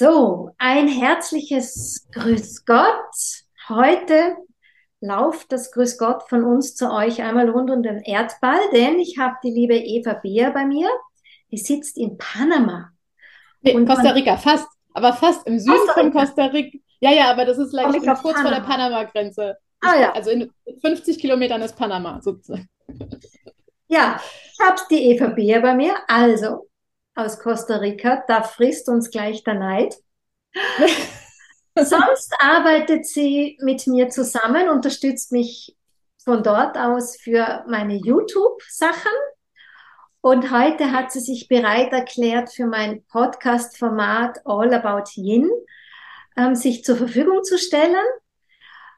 So, ein herzliches Grüß Gott. Heute lauft das Grüß Gott von uns zu euch einmal rund um den Erdball, denn ich habe die liebe Eva Beer bei mir. Die sitzt in Panama. Nee, Und Costa Rica, fast. Aber fast im Süden Costa von Costa Rica. Ja, ja, aber das ist like, kurz Panama. vor der Panama-Grenze. Ah, ja. Also in 50 Kilometern ist Panama sozusagen. Ja, ich habe die Eva Beer bei mir. Also, aus Costa Rica. Da frisst uns gleich der Neid. Sonst arbeitet sie mit mir zusammen, unterstützt mich von dort aus für meine YouTube-Sachen. Und heute hat sie sich bereit erklärt, für mein Podcast-Format All About Yin ähm, sich zur Verfügung zu stellen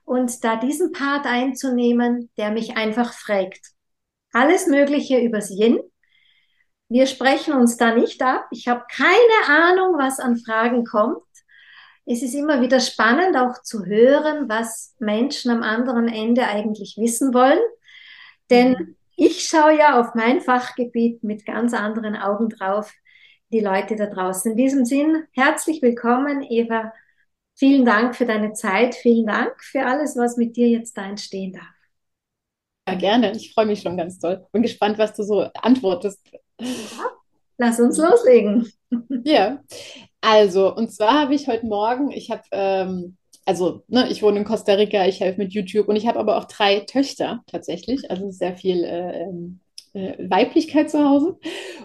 und da diesen Part einzunehmen, der mich einfach fragt. Alles Mögliche übers Yin wir sprechen uns da nicht ab. Ich habe keine Ahnung, was an Fragen kommt. Es ist immer wieder spannend, auch zu hören, was Menschen am anderen Ende eigentlich wissen wollen. Denn mhm. ich schaue ja auf mein Fachgebiet mit ganz anderen Augen drauf, die Leute da draußen. In diesem Sinn, herzlich willkommen, Eva. Vielen Dank für deine Zeit. Vielen Dank für alles, was mit dir jetzt da entstehen darf. Ja, gerne. Ich freue mich schon ganz toll. Bin gespannt, was du so antwortest. Lass uns loslegen. Ja, also, und zwar habe ich heute Morgen, ich habe, ähm, also, ne, ich wohne in Costa Rica, ich helfe mit YouTube und ich habe aber auch drei Töchter tatsächlich, also sehr viel äh, äh, Weiblichkeit zu Hause.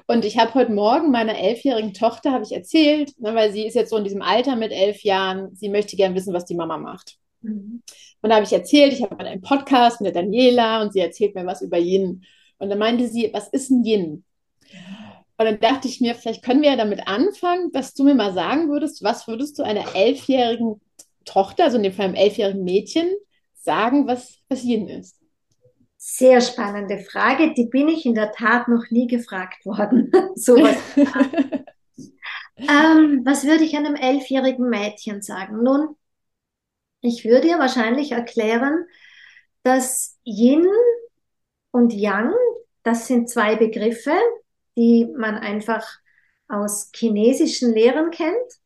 Und ich habe heute Morgen meiner elfjährigen Tochter, habe ich erzählt, ne, weil sie ist jetzt so in diesem Alter mit elf Jahren, sie möchte gern wissen, was die Mama macht. Mhm. Und da habe ich erzählt, ich habe einen Podcast mit der Daniela und sie erzählt mir was über Yin. Und dann meinte sie, was ist ein Yin? Und dann dachte ich mir, vielleicht können wir ja damit anfangen, dass du mir mal sagen würdest, was würdest du einer elfjährigen Tochter, also in dem Fall einem elfjährigen Mädchen, sagen, was, was Yin ist? Sehr spannende Frage, die bin ich in der Tat noch nie gefragt worden. Sowas. ähm, was würde ich einem elfjährigen Mädchen sagen? Nun, ich würde ihr wahrscheinlich erklären, dass Yin und Yang, das sind zwei Begriffe, die man einfach aus chinesischen Lehren kennt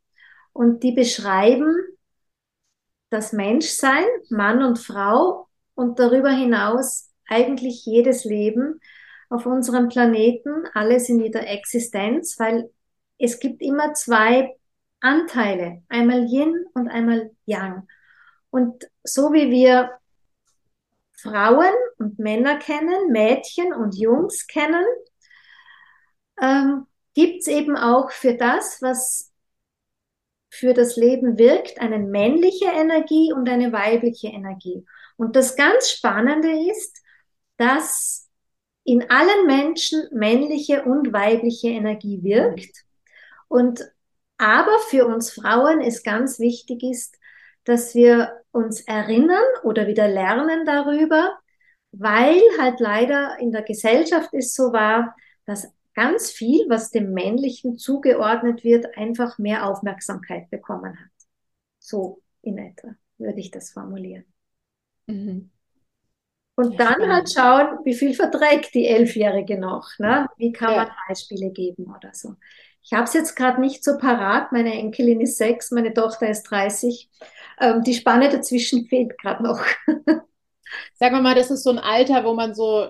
und die beschreiben das Menschsein, Mann und Frau und darüber hinaus eigentlich jedes Leben auf unserem Planeten, alles in jeder Existenz, weil es gibt immer zwei Anteile, einmal Yin und einmal Yang. Und so wie wir Frauen und Männer kennen, Mädchen und Jungs kennen, ähm, gibt es eben auch für das, was für das Leben wirkt, eine männliche Energie und eine weibliche Energie. Und das ganz Spannende ist, dass in allen Menschen männliche und weibliche Energie wirkt. Und aber für uns Frauen ist ganz wichtig ist, dass wir uns erinnern oder wieder lernen darüber, weil halt leider in der Gesellschaft es so war, dass ganz viel, was dem Männlichen zugeordnet wird, einfach mehr Aufmerksamkeit bekommen hat. So in etwa würde ich das formulieren. Mhm. Und dann spannend. halt schauen, wie viel verträgt die Elfjährige noch. Ne? Wie kann ja. man Beispiele geben oder so. Ich habe es jetzt gerade nicht so parat. Meine Enkelin ist sechs, meine Tochter ist 30. Ähm, die Spanne dazwischen fehlt gerade noch. Sagen wir mal, das ist so ein Alter, wo man so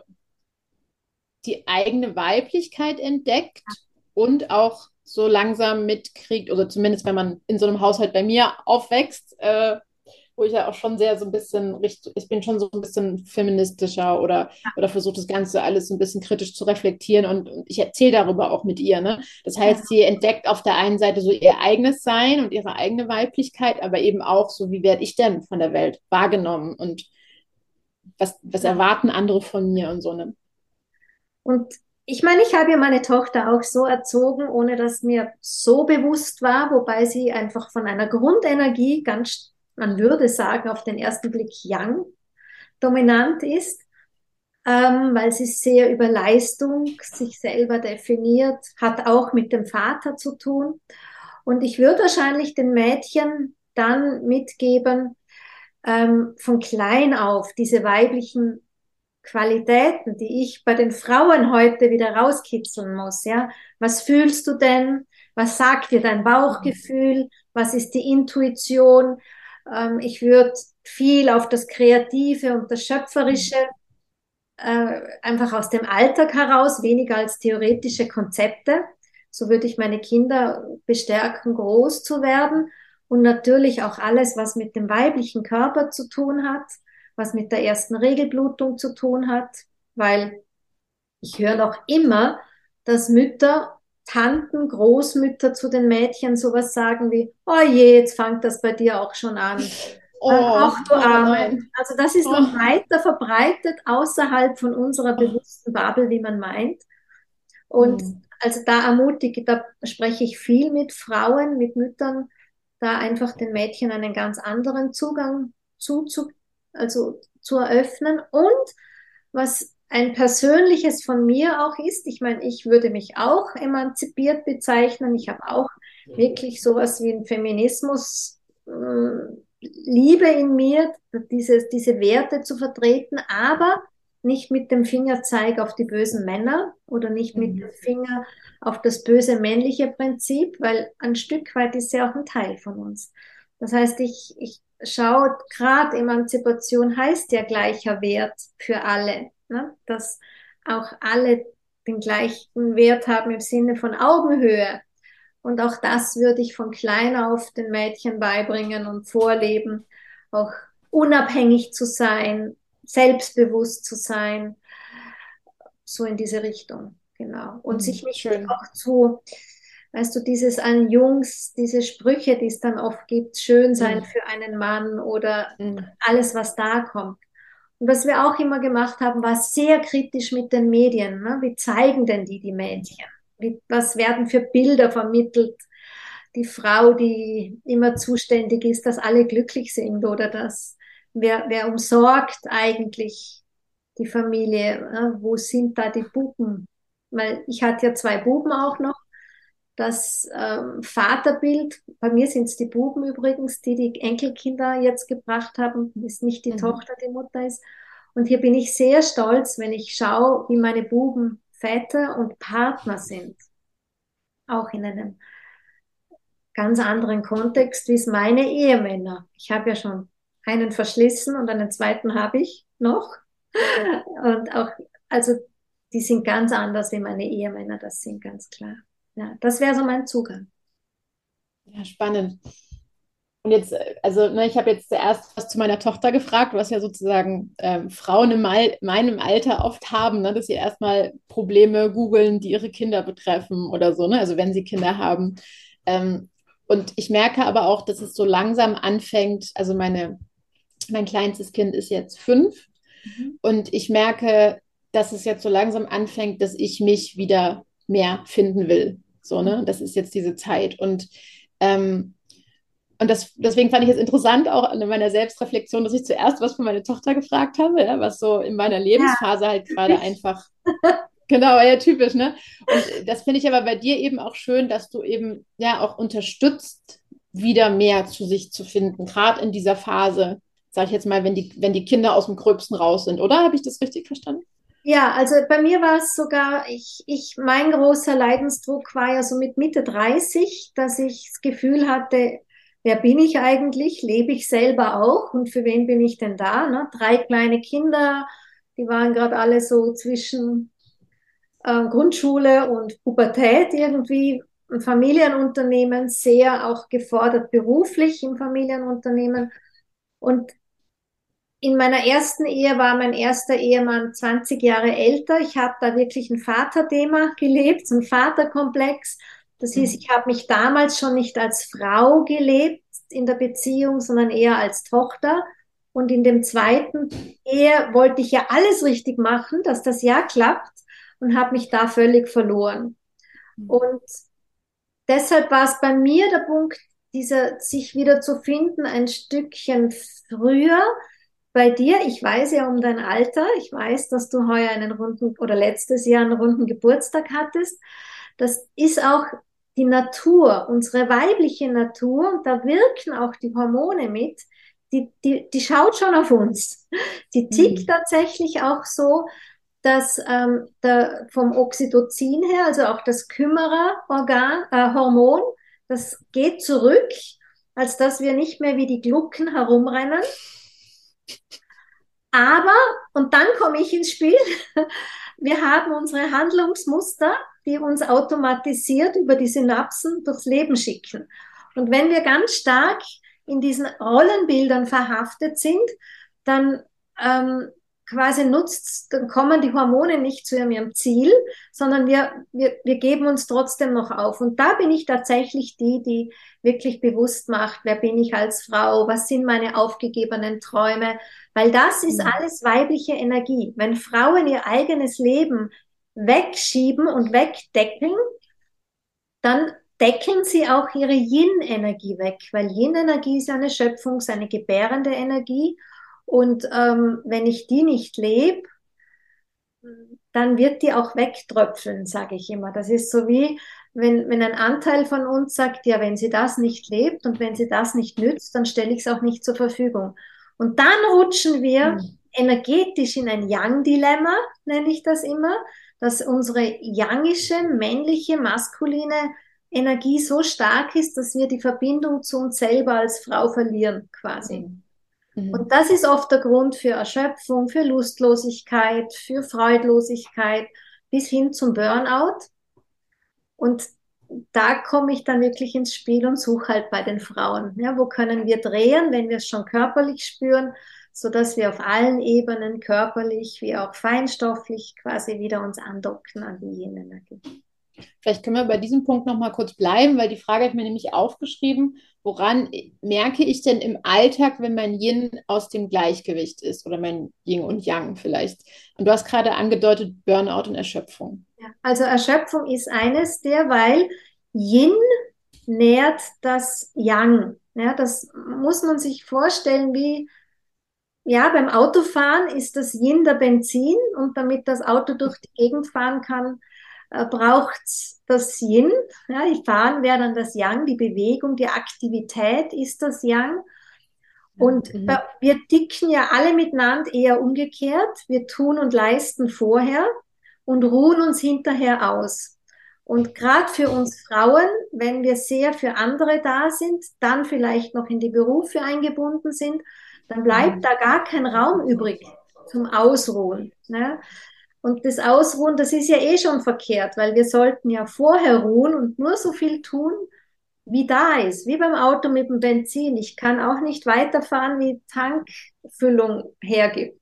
die eigene Weiblichkeit entdeckt und auch so langsam mitkriegt, oder zumindest wenn man in so einem Haushalt bei mir aufwächst, äh, wo ich ja auch schon sehr so ein bisschen, ich bin schon so ein bisschen feministischer oder, oder versuche das Ganze alles so ein bisschen kritisch zu reflektieren und, und ich erzähle darüber auch mit ihr. Ne? Das heißt, sie entdeckt auf der einen Seite so ihr eigenes Sein und ihre eigene Weiblichkeit, aber eben auch so, wie werde ich denn von der Welt wahrgenommen und was, was erwarten andere von mir und so. Ne? Und ich meine, ich habe ja meine Tochter auch so erzogen, ohne dass mir so bewusst war, wobei sie einfach von einer Grundenergie ganz, man würde sagen, auf den ersten Blick Yang dominant ist, ähm, weil sie sehr über Leistung sich selber definiert, hat auch mit dem Vater zu tun. Und ich würde wahrscheinlich den Mädchen dann mitgeben, ähm, von klein auf diese weiblichen Qualitäten, die ich bei den Frauen heute wieder rauskitzeln muss, ja. Was fühlst du denn? Was sagt dir dein Bauchgefühl? was ist die Intuition. Ähm, ich würde viel auf das Kreative und das Schöpferische äh, einfach aus dem Alltag heraus, weniger als theoretische Konzepte. So würde ich meine Kinder bestärken, groß zu werden. Und natürlich auch alles, was mit dem weiblichen Körper zu tun hat, was mit der ersten Regelblutung zu tun hat, weil ich höre noch immer, dass Mütter, Tanten, Großmütter zu den Mädchen sowas sagen wie, oh je, jetzt fängt das bei dir auch schon an. Oh, Ach du Arme. Oh also das ist oh. noch weiter verbreitet außerhalb von unserer bewussten Bubble, wie man meint. Und mhm. also da ermutige, da spreche ich viel mit Frauen, mit Müttern, da einfach den Mädchen einen ganz anderen Zugang zu, zu also zu eröffnen. Und was ein persönliches von mir auch ist, ich meine, ich würde mich auch emanzipiert bezeichnen. Ich habe auch wirklich sowas wie ein Feminismus. Äh, Liebe in mir, diese, diese Werte zu vertreten, aber nicht mit dem Fingerzeig auf die bösen Männer oder nicht mit mhm. dem Finger auf das böse männliche Prinzip, weil ein Stück weit ist ja auch ein Teil von uns. Das heißt, ich, ich schaue, gerade Emanzipation heißt ja gleicher Wert für alle, ne? dass auch alle den gleichen Wert haben im Sinne von Augenhöhe. Und auch das würde ich von klein auf den Mädchen beibringen und vorleben, auch unabhängig zu sein, selbstbewusst zu sein, so in diese Richtung, genau. Und mhm, sich nicht schön. auch zu, weißt du, dieses an Jungs, diese Sprüche, die es dann oft gibt, schön sein mhm. für einen Mann oder mhm. alles, was da kommt. Und was wir auch immer gemacht haben, war sehr kritisch mit den Medien. Ne? Wie zeigen denn die die Mädchen? Wie, was werden für Bilder vermittelt? Die Frau, die immer zuständig ist, dass alle glücklich sind oder dass wer, wer umsorgt eigentlich die Familie? Ne? Wo sind da die Buben? Weil ich hatte ja zwei Buben auch noch. Das ähm, Vaterbild, bei mir sind es die Buben übrigens, die die Enkelkinder jetzt gebracht haben, ist nicht die mhm. Tochter, die Mutter ist. Und hier bin ich sehr stolz, wenn ich schaue, wie meine Buben Väter und Partner sind. Auch in einem ganz anderen Kontext, wie es meine Ehemänner. Ich habe ja schon einen verschlissen und einen zweiten habe ich noch. Und auch, also die sind ganz anders wie meine Ehemänner, das sind ganz klar. Ja, das wäre so mein Zugang. Ja, spannend. Und jetzt, äh, also ne, ich habe jetzt zuerst was zu meiner Tochter gefragt, was ja sozusagen ähm, Frauen in mein, meinem Alter oft haben, ne, dass sie erstmal Probleme googeln, die ihre Kinder betreffen oder so, ne, also wenn sie Kinder haben. Ähm, und ich merke aber auch, dass es so langsam anfängt, also meine, mein kleinstes Kind ist jetzt fünf mhm. und ich merke, dass es jetzt so langsam anfängt, dass ich mich wieder mehr finden will. So, ne? Das ist jetzt diese Zeit. Und ähm, und das, deswegen fand ich es interessant, auch in meiner Selbstreflexion, dass ich zuerst was von meiner Tochter gefragt habe, ja, was so in meiner Lebensphase ja, halt gerade einfach. Genau, ja, typisch, ne? Und das finde ich aber bei dir eben auch schön, dass du eben ja auch unterstützt, wieder mehr zu sich zu finden, gerade in dieser Phase, sag ich jetzt mal, wenn die, wenn die Kinder aus dem Gröbsten raus sind, oder? Habe ich das richtig verstanden? Ja, also bei mir war es sogar, ich, ich, mein großer Leidensdruck war ja so mit Mitte 30, dass ich das Gefühl hatte, wer bin ich eigentlich? Lebe ich selber auch? Und für wen bin ich denn da? Ne? Drei kleine Kinder, die waren gerade alle so zwischen äh, Grundschule und Pubertät irgendwie. Ein Familienunternehmen, sehr auch gefordert beruflich im Familienunternehmen. Und in meiner ersten Ehe war mein erster Ehemann 20 Jahre älter. Ich habe da wirklich ein Vaterthema gelebt, so ein Vaterkomplex. Das hieß, mhm. ich habe mich damals schon nicht als Frau gelebt in der Beziehung, sondern eher als Tochter. Und in dem zweiten Ehe wollte ich ja alles richtig machen, dass das ja klappt und habe mich da völlig verloren. Mhm. Und deshalb war es bei mir der Punkt, dieser sich wieder zu finden, ein Stückchen früher. Bei dir, ich weiß ja um dein Alter, ich weiß, dass du heuer einen runden oder letztes Jahr einen runden Geburtstag hattest. Das ist auch die Natur, unsere weibliche Natur, und da wirken auch die Hormone mit, die, die, die schaut schon auf uns. Die tickt mhm. tatsächlich auch so, dass ähm, der, vom Oxytocin her, also auch das Kümmererorgan, äh, Hormon, das geht zurück als dass wir nicht mehr wie die Glucken herumrennen. Aber, und dann komme ich ins Spiel, wir haben unsere Handlungsmuster, die uns automatisiert über die Synapsen durchs Leben schicken. Und wenn wir ganz stark in diesen Rollenbildern verhaftet sind, dann ähm, quasi nutzt, dann kommen die Hormone nicht zu ihrem Ziel, sondern wir, wir, wir geben uns trotzdem noch auf. Und da bin ich tatsächlich die, die wirklich bewusst macht, wer bin ich als Frau, was sind meine aufgegebenen Träume, weil das ist mhm. alles weibliche Energie. Wenn Frauen ihr eigenes Leben wegschieben und wegdecken, dann decken sie auch ihre Yin-Energie weg, weil Yin-Energie ist eine Schöpfung, eine gebärende Energie und ähm, wenn ich die nicht lebe, dann wird die auch wegtröpfeln, sage ich immer. Das ist so wie, wenn, wenn ein Anteil von uns sagt, ja, wenn sie das nicht lebt und wenn sie das nicht nützt, dann stelle ich es auch nicht zur Verfügung. Und dann rutschen wir mhm. energetisch in ein Yang-Dilemma, nenne ich das immer, dass unsere yangische, männliche, maskuline Energie so stark ist, dass wir die Verbindung zu uns selber als Frau verlieren, quasi. Mhm. Mhm. Und das ist oft der Grund für Erschöpfung, für Lustlosigkeit, für Freudlosigkeit bis hin zum Burnout. Und da komme ich dann wirklich ins Spiel und suche halt bei den Frauen. Ja, wo können wir drehen, wenn wir es schon körperlich spüren, so dass wir auf allen Ebenen körperlich wie auch feinstofflich quasi wieder uns andocken an die Yin-Energie. Vielleicht können wir bei diesem Punkt noch mal kurz bleiben, weil die Frage hat mir nämlich aufgeschrieben, woran merke ich denn im Alltag, wenn mein Yin aus dem Gleichgewicht ist oder mein Yin und Yang vielleicht? Und du hast gerade angedeutet Burnout und Erschöpfung. Also Erschöpfung ist eines der, weil Yin nährt das Yang. Ja, das muss man sich vorstellen wie ja, beim Autofahren ist das Yin der Benzin und damit das Auto durch die Gegend fahren kann, äh, braucht das Yin. Ja, die Fahren wäre dann das Yang, die Bewegung, die Aktivität ist das Yang. Und mhm. wir dicken ja alle miteinander eher umgekehrt. Wir tun und leisten vorher und ruhen uns hinterher aus. Und gerade für uns Frauen, wenn wir sehr für andere da sind, dann vielleicht noch in die Berufe eingebunden sind, dann bleibt mhm. da gar kein Raum übrig zum Ausruhen. Ne? Und das Ausruhen, das ist ja eh schon verkehrt, weil wir sollten ja vorher ruhen und nur so viel tun, wie da ist, wie beim Auto mit dem Benzin. Ich kann auch nicht weiterfahren, wie Tankfüllung hergibt.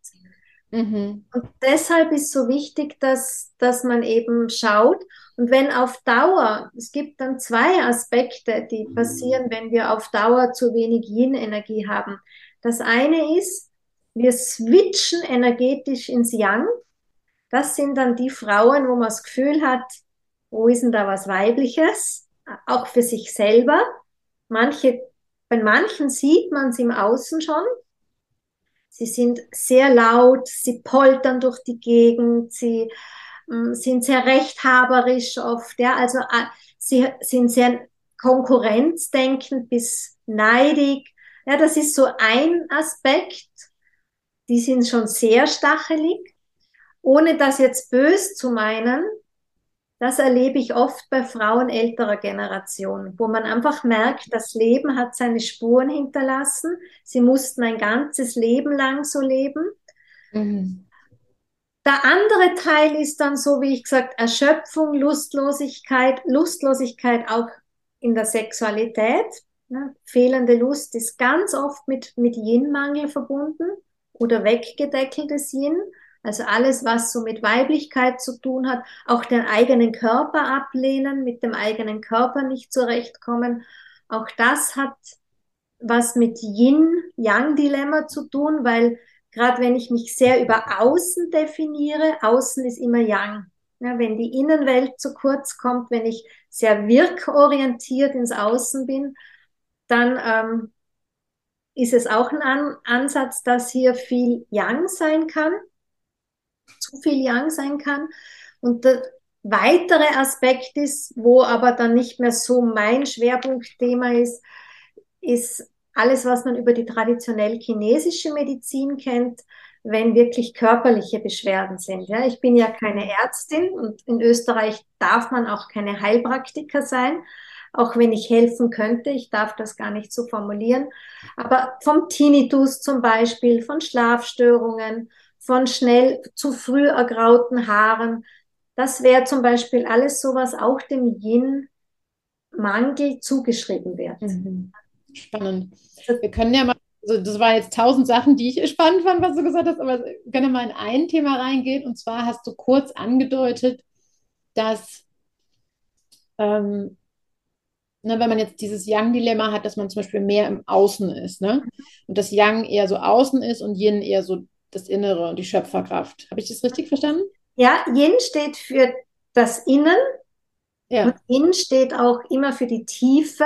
Mhm. Und deshalb ist so wichtig, dass, dass man eben schaut. Und wenn auf Dauer, es gibt dann zwei Aspekte, die passieren, wenn wir auf Dauer zu wenig Yin-Energie haben. Das eine ist, wir switchen energetisch ins Yang das sind dann die Frauen, wo man das Gefühl hat, wo ist denn da was Weibliches? Auch für sich selber. Manche, bei manchen sieht man es im Außen schon. Sie sind sehr laut, sie poltern durch die Gegend, sie äh, sind sehr rechthaberisch oft, ja, also äh, sie sind sehr konkurrenzdenkend bis neidig. Ja, das ist so ein Aspekt. Die sind schon sehr stachelig ohne das jetzt bös zu meinen, das erlebe ich oft bei Frauen älterer Generation, wo man einfach merkt, das Leben hat seine Spuren hinterlassen. Sie mussten ein ganzes Leben lang so leben. Mhm. Der andere Teil ist dann so, wie ich gesagt, Erschöpfung, Lustlosigkeit, Lustlosigkeit auch in der Sexualität. Ja, fehlende Lust ist ganz oft mit, mit Yin-Mangel verbunden oder weggedeckeltes Yin. Also alles, was so mit Weiblichkeit zu tun hat, auch den eigenen Körper ablehnen, mit dem eigenen Körper nicht zurechtkommen, auch das hat was mit Yin-Yang-Dilemma zu tun, weil gerade wenn ich mich sehr über Außen definiere, Außen ist immer Yang. Ja, wenn die Innenwelt zu kurz kommt, wenn ich sehr wirkorientiert ins Außen bin, dann ähm, ist es auch ein An Ansatz, dass hier viel Yang sein kann zu viel Yang sein kann. Und der weitere Aspekt ist, wo aber dann nicht mehr so mein Schwerpunktthema ist, ist alles, was man über die traditionell chinesische Medizin kennt, wenn wirklich körperliche Beschwerden sind. Ja, ich bin ja keine Ärztin und in Österreich darf man auch keine Heilpraktiker sein. auch wenn ich helfen könnte. Ich darf das gar nicht so formulieren. Aber vom Tinnitus zum Beispiel, von Schlafstörungen, von schnell zu früh ergrauten Haaren. Das wäre zum Beispiel alles sowas auch dem Yin-Mangel zugeschrieben wird. Mhm. Spannend. Wir können ja mal, also das waren jetzt tausend Sachen, die ich spannend fand, was du gesagt hast, aber wir können ja mal in ein Thema reingehen. Und zwar hast du kurz angedeutet, dass ähm, ne, wenn man jetzt dieses Yang-Dilemma hat, dass man zum Beispiel mehr im Außen ist, ne? Und das Yang eher so außen ist und Yin eher so das Innere und die Schöpferkraft. Habe ich das richtig verstanden? Ja, Yin steht für das Innen. Ja. Und Yin steht auch immer für die Tiefe.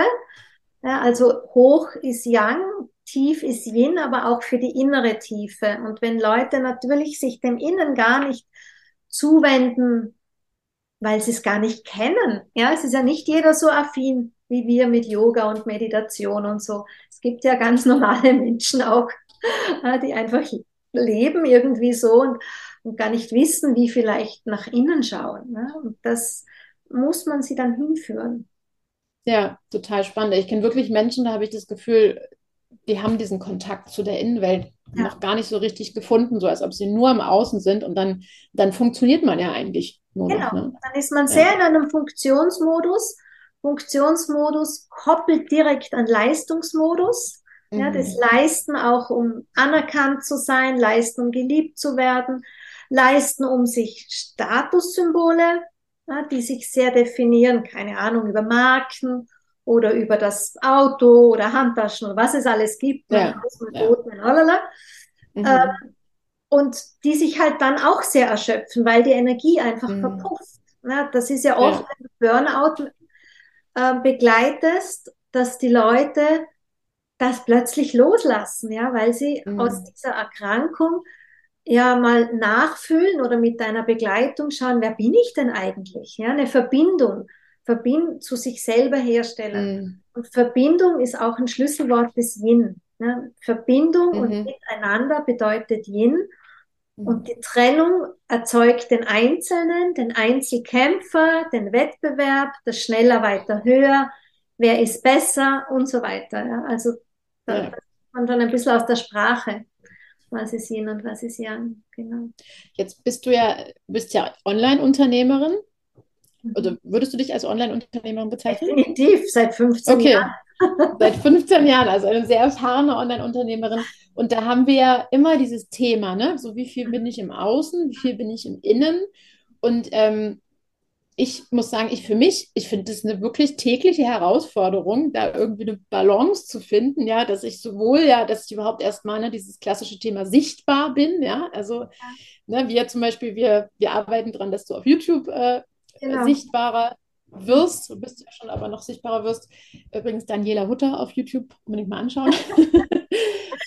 Also hoch ist Yang, tief ist Yin, aber auch für die innere Tiefe. Und wenn Leute natürlich sich dem Innen gar nicht zuwenden, weil sie es gar nicht kennen, ja, es ist ja nicht jeder so affin wie wir mit Yoga und Meditation und so. Es gibt ja ganz normale Menschen auch, die einfach leben irgendwie so und, und gar nicht wissen, wie vielleicht nach innen schauen. Ne? Und das muss man sie dann hinführen. Ja, total spannend. Ich kenne wirklich Menschen, da habe ich das Gefühl, die haben diesen Kontakt zu der Innenwelt ja. noch gar nicht so richtig gefunden, so als ob sie nur im Außen sind und dann, dann funktioniert man ja eigentlich nur genau. noch. Ne? Dann ist man sehr ja. in einem Funktionsmodus. Funktionsmodus koppelt direkt an Leistungsmodus. Ja, das mhm. Leisten auch, um anerkannt zu sein, leisten, um geliebt zu werden, leisten, um sich Statussymbole, ja, die sich sehr definieren, keine Ahnung, über Marken oder über das Auto oder Handtaschen oder was es alles gibt, ja, ja. Mhm. Ähm, und die sich halt dann auch sehr erschöpfen, weil die Energie einfach mhm. verpufft. Ja, das ist ja oft, wenn du Burnout äh, begleitest, dass die Leute das plötzlich loslassen, ja, weil sie mhm. aus dieser Erkrankung ja mal nachfühlen oder mit deiner Begleitung schauen, wer bin ich denn eigentlich? Ja, eine Verbindung, Verbind zu sich selber herstellen. Mhm. Und Verbindung ist auch ein Schlüsselwort des Yin. Ja, Verbindung mhm. und miteinander bedeutet Yin. Mhm. Und die Trennung erzeugt den Einzelnen, den Einzelkämpfer, den Wettbewerb, das schneller, weiter, höher, wer ist besser und so weiter. Ja. Also da ja. man dann ein bisschen aus der Sprache, was ist Yin und was ist Yang. Genau. Jetzt bist du ja, bist ja Online-Unternehmerin. Mhm. Oder würdest du dich als Online-Unternehmerin bezeichnen? Definitiv, seit 15 okay. Jahren. Seit 15 Jahren, also eine sehr erfahrene Online-Unternehmerin. Und da haben wir ja immer dieses Thema, ne? So wie viel bin ich im Außen, wie viel bin ich im Innen? Und ähm, ich muss sagen, ich für mich, ich finde das eine wirklich tägliche Herausforderung, da irgendwie eine Balance zu finden, ja, dass ich sowohl ja, dass ich überhaupt erstmal ne, dieses klassische Thema sichtbar bin, ja, also ne, wir zum Beispiel, wir, wir arbeiten daran, dass du auf YouTube äh, genau. sichtbarer wirst, du bist ja schon, aber noch sichtbarer wirst. Übrigens Daniela Hutter auf YouTube, unbedingt mal anschauen.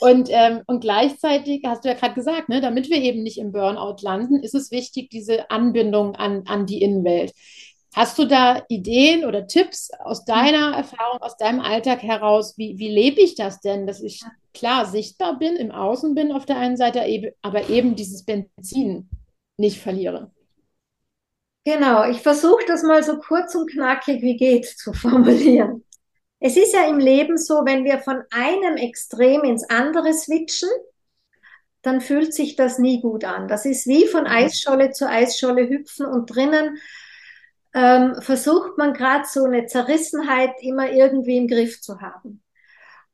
und, ähm, und gleichzeitig hast du ja gerade gesagt, ne, damit wir eben nicht im Burnout landen, ist es wichtig, diese Anbindung an, an die Innenwelt. Hast du da Ideen oder Tipps aus deiner Erfahrung, aus deinem Alltag heraus? Wie, wie lebe ich das denn, dass ich klar sichtbar bin, im Außen bin auf der einen Seite, aber eben dieses Benzin nicht verliere? Genau, ich versuche das mal so kurz und knackig wie geht zu formulieren. Es ist ja im Leben so, wenn wir von einem Extrem ins andere switchen, dann fühlt sich das nie gut an. Das ist wie von Eisscholle zu Eisscholle hüpfen und drinnen ähm, versucht man gerade so eine Zerrissenheit immer irgendwie im Griff zu haben.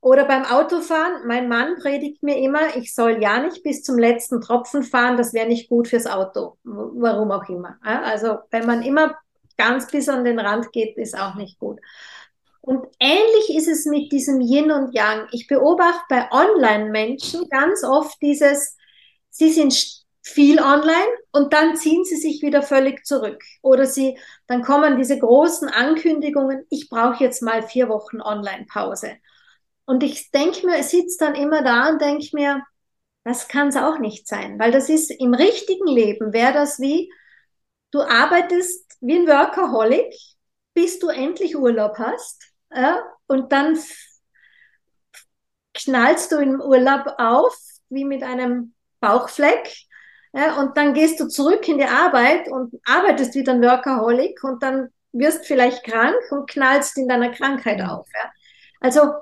Oder beim Autofahren, mein Mann predigt mir immer, ich soll ja nicht bis zum letzten Tropfen fahren, das wäre nicht gut fürs Auto. Warum auch immer. Also wenn man immer ganz bis an den Rand geht, ist auch nicht gut. Und ähnlich ist es mit diesem Yin und Yang. Ich beobachte bei Online-Menschen ganz oft dieses, sie sind viel online und dann ziehen sie sich wieder völlig zurück. Oder sie, dann kommen diese großen Ankündigungen, ich brauche jetzt mal vier Wochen Online-Pause. Und ich denke mir, es sitzt dann immer da und denke mir, das kann es auch nicht sein, weil das ist im richtigen Leben, wäre das wie, du arbeitest wie ein Workaholic, bis du endlich Urlaub hast, ja, und dann knallst du im Urlaub auf, wie mit einem Bauchfleck, ja, und dann gehst du zurück in die Arbeit und arbeitest wie ein Workaholic und dann wirst vielleicht krank und knallst in deiner Krankheit ja. auf. Ja? Also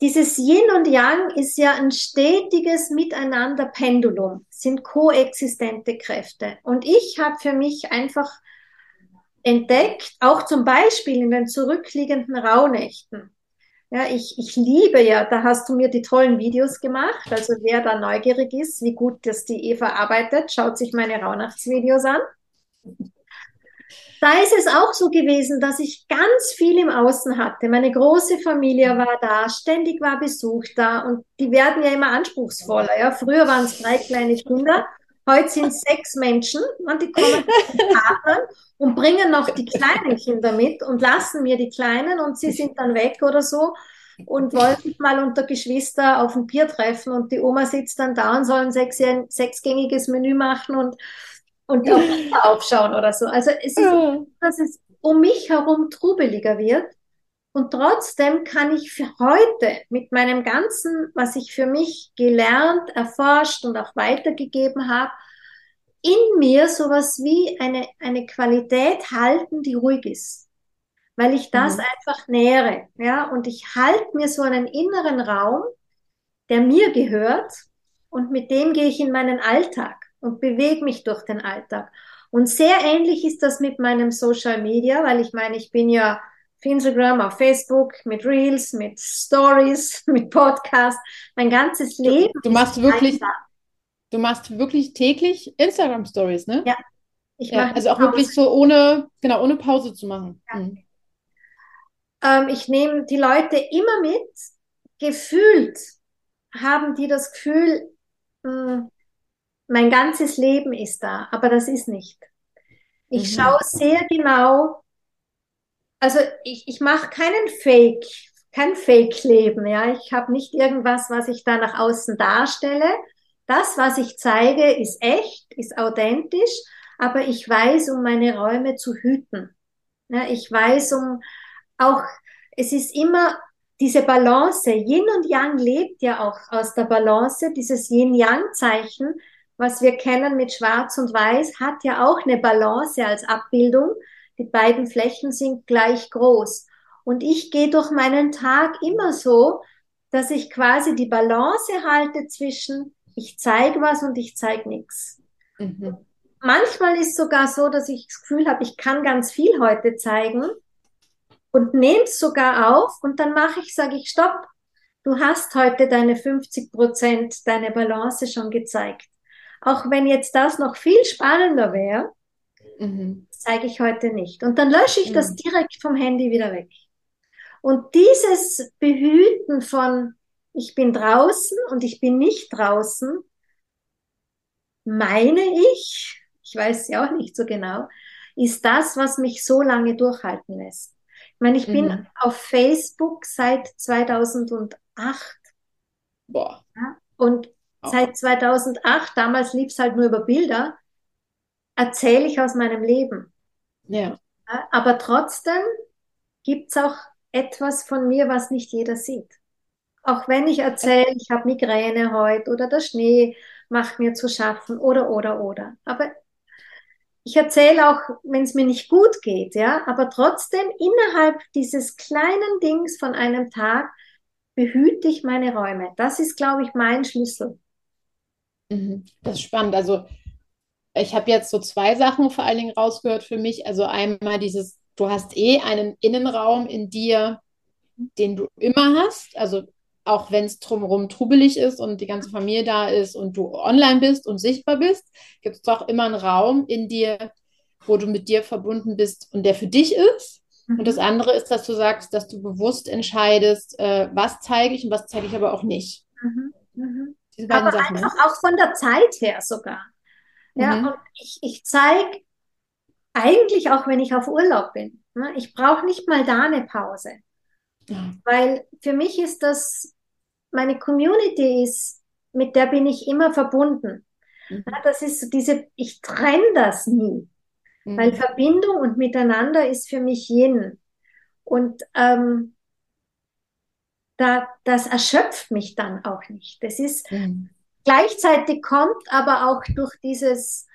dieses Yin und Yang ist ja ein stetiges Miteinander Pendulum, sind koexistente Kräfte. Und ich habe für mich einfach entdeckt, auch zum Beispiel in den zurückliegenden Rauhnächten. Ja, ich, ich liebe ja, da hast du mir die tollen Videos gemacht. Also wer da neugierig ist, wie gut das die Eva arbeitet, schaut sich meine Rauhnachtsvideos an. Da ist es auch so gewesen, dass ich ganz viel im Außen hatte. Meine große Familie war da, ständig war Besuch da und die werden ja immer anspruchsvoller. Ja? Früher waren es drei kleine Kinder, heute sind sechs Menschen und die kommen mit Partnern und bringen noch die kleinen Kinder mit und lassen mir die Kleinen und sie sind dann weg oder so und wollen sich mal unter Geschwister auf ein Bier treffen und die Oma sitzt dann da und soll ein sechs, sechsgängiges Menü machen und und aufschauen oder so. Also es ist, dass es um mich herum trubeliger wird. Und trotzdem kann ich für heute mit meinem Ganzen, was ich für mich gelernt, erforscht und auch weitergegeben habe, in mir sowas wie eine, eine Qualität halten, die ruhig ist. Weil ich das mhm. einfach nähere. Ja, und ich halte mir so einen inneren Raum, der mir gehört und mit dem gehe ich in meinen Alltag und bewege mich durch den Alltag. Und sehr ähnlich ist das mit meinem Social Media, weil ich meine, ich bin ja Instagram, auf Facebook, mit Reels, mit Stories, mit Podcasts, mein ganzes Leben. Du, du machst wirklich, du machst wirklich täglich Instagram Stories, ne? Ja. Ich ja, also auch Pause. wirklich so ohne, genau, ohne Pause zu machen. Ja. Mhm. Ähm, ich nehme die Leute immer mit. Gefühlt haben die das Gefühl, mh, hm, mein ganzes Leben ist da, aber das ist nicht. Ich mhm. schaue sehr genau, also ich, ich mache keinen Fake, kein Fake-Leben, ja. Ich habe nicht irgendwas, was ich da nach außen darstelle. Das, was ich zeige, ist echt, ist authentisch, aber ich weiß, um meine Räume zu hüten. Ja, ich weiß um auch, es ist immer diese Balance, Yin und Yang lebt ja auch aus der Balance, dieses Yin-Yang-Zeichen, was wir kennen mit Schwarz und Weiß, hat ja auch eine Balance als Abbildung. Die beiden Flächen sind gleich groß. Und ich gehe durch meinen Tag immer so, dass ich quasi die Balance halte zwischen ich zeige was und ich zeige nichts. Mhm. Manchmal ist es sogar so, dass ich das Gefühl habe, ich kann ganz viel heute zeigen und nehme es sogar auf und dann mache ich, sage ich, stopp, du hast heute deine 50 Prozent, deine Balance schon gezeigt. Auch wenn jetzt das noch viel spannender wäre, mhm. zeige ich heute nicht. Und dann lösche ich mhm. das direkt vom Handy wieder weg. Und dieses Behüten von, ich bin draußen und ich bin nicht draußen, meine ich, ich weiß ja auch nicht so genau, ist das, was mich so lange durchhalten lässt. Ich meine, ich mhm. bin auf Facebook seit 2008. Boah. Ja, und Seit 2008, damals lief es halt nur über Bilder, erzähle ich aus meinem Leben. Ja. Aber trotzdem gibt es auch etwas von mir, was nicht jeder sieht. Auch wenn ich erzähle, ich habe Migräne heute oder der Schnee macht mir zu schaffen oder oder oder. Aber ich erzähle auch, wenn es mir nicht gut geht, ja, aber trotzdem innerhalb dieses kleinen Dings von einem Tag behüte ich meine Räume. Das ist, glaube ich, mein Schlüssel. Mhm. Das ist spannend. Also ich habe jetzt so zwei Sachen vor allen Dingen rausgehört für mich. Also einmal dieses, du hast eh einen Innenraum in dir, den du immer hast. Also auch wenn es drumherum trubelig ist und die ganze Familie da ist und du online bist und sichtbar bist, gibt es doch immer einen Raum in dir, wo du mit dir verbunden bist und der für dich ist. Mhm. Und das andere ist, dass du sagst, dass du bewusst entscheidest, äh, was zeige ich und was zeige ich aber auch nicht. Mhm. Mhm. Diese beiden Aber Sachen. Einfach auch von der Zeit her sogar. Ja, mhm. und ich, ich zeige eigentlich auch, wenn ich auf Urlaub bin. Ne, ich brauche nicht mal da eine Pause. Ja. Weil für mich ist das, meine Community ist, mit der bin ich immer verbunden. Mhm. Ja, das ist so diese, ich trenne das nie. Mhm. Weil Verbindung und Miteinander ist für mich Yin. Und ähm, da, das erschöpft mich dann auch nicht. Das ist mhm. Gleichzeitig kommt aber auch durch dieses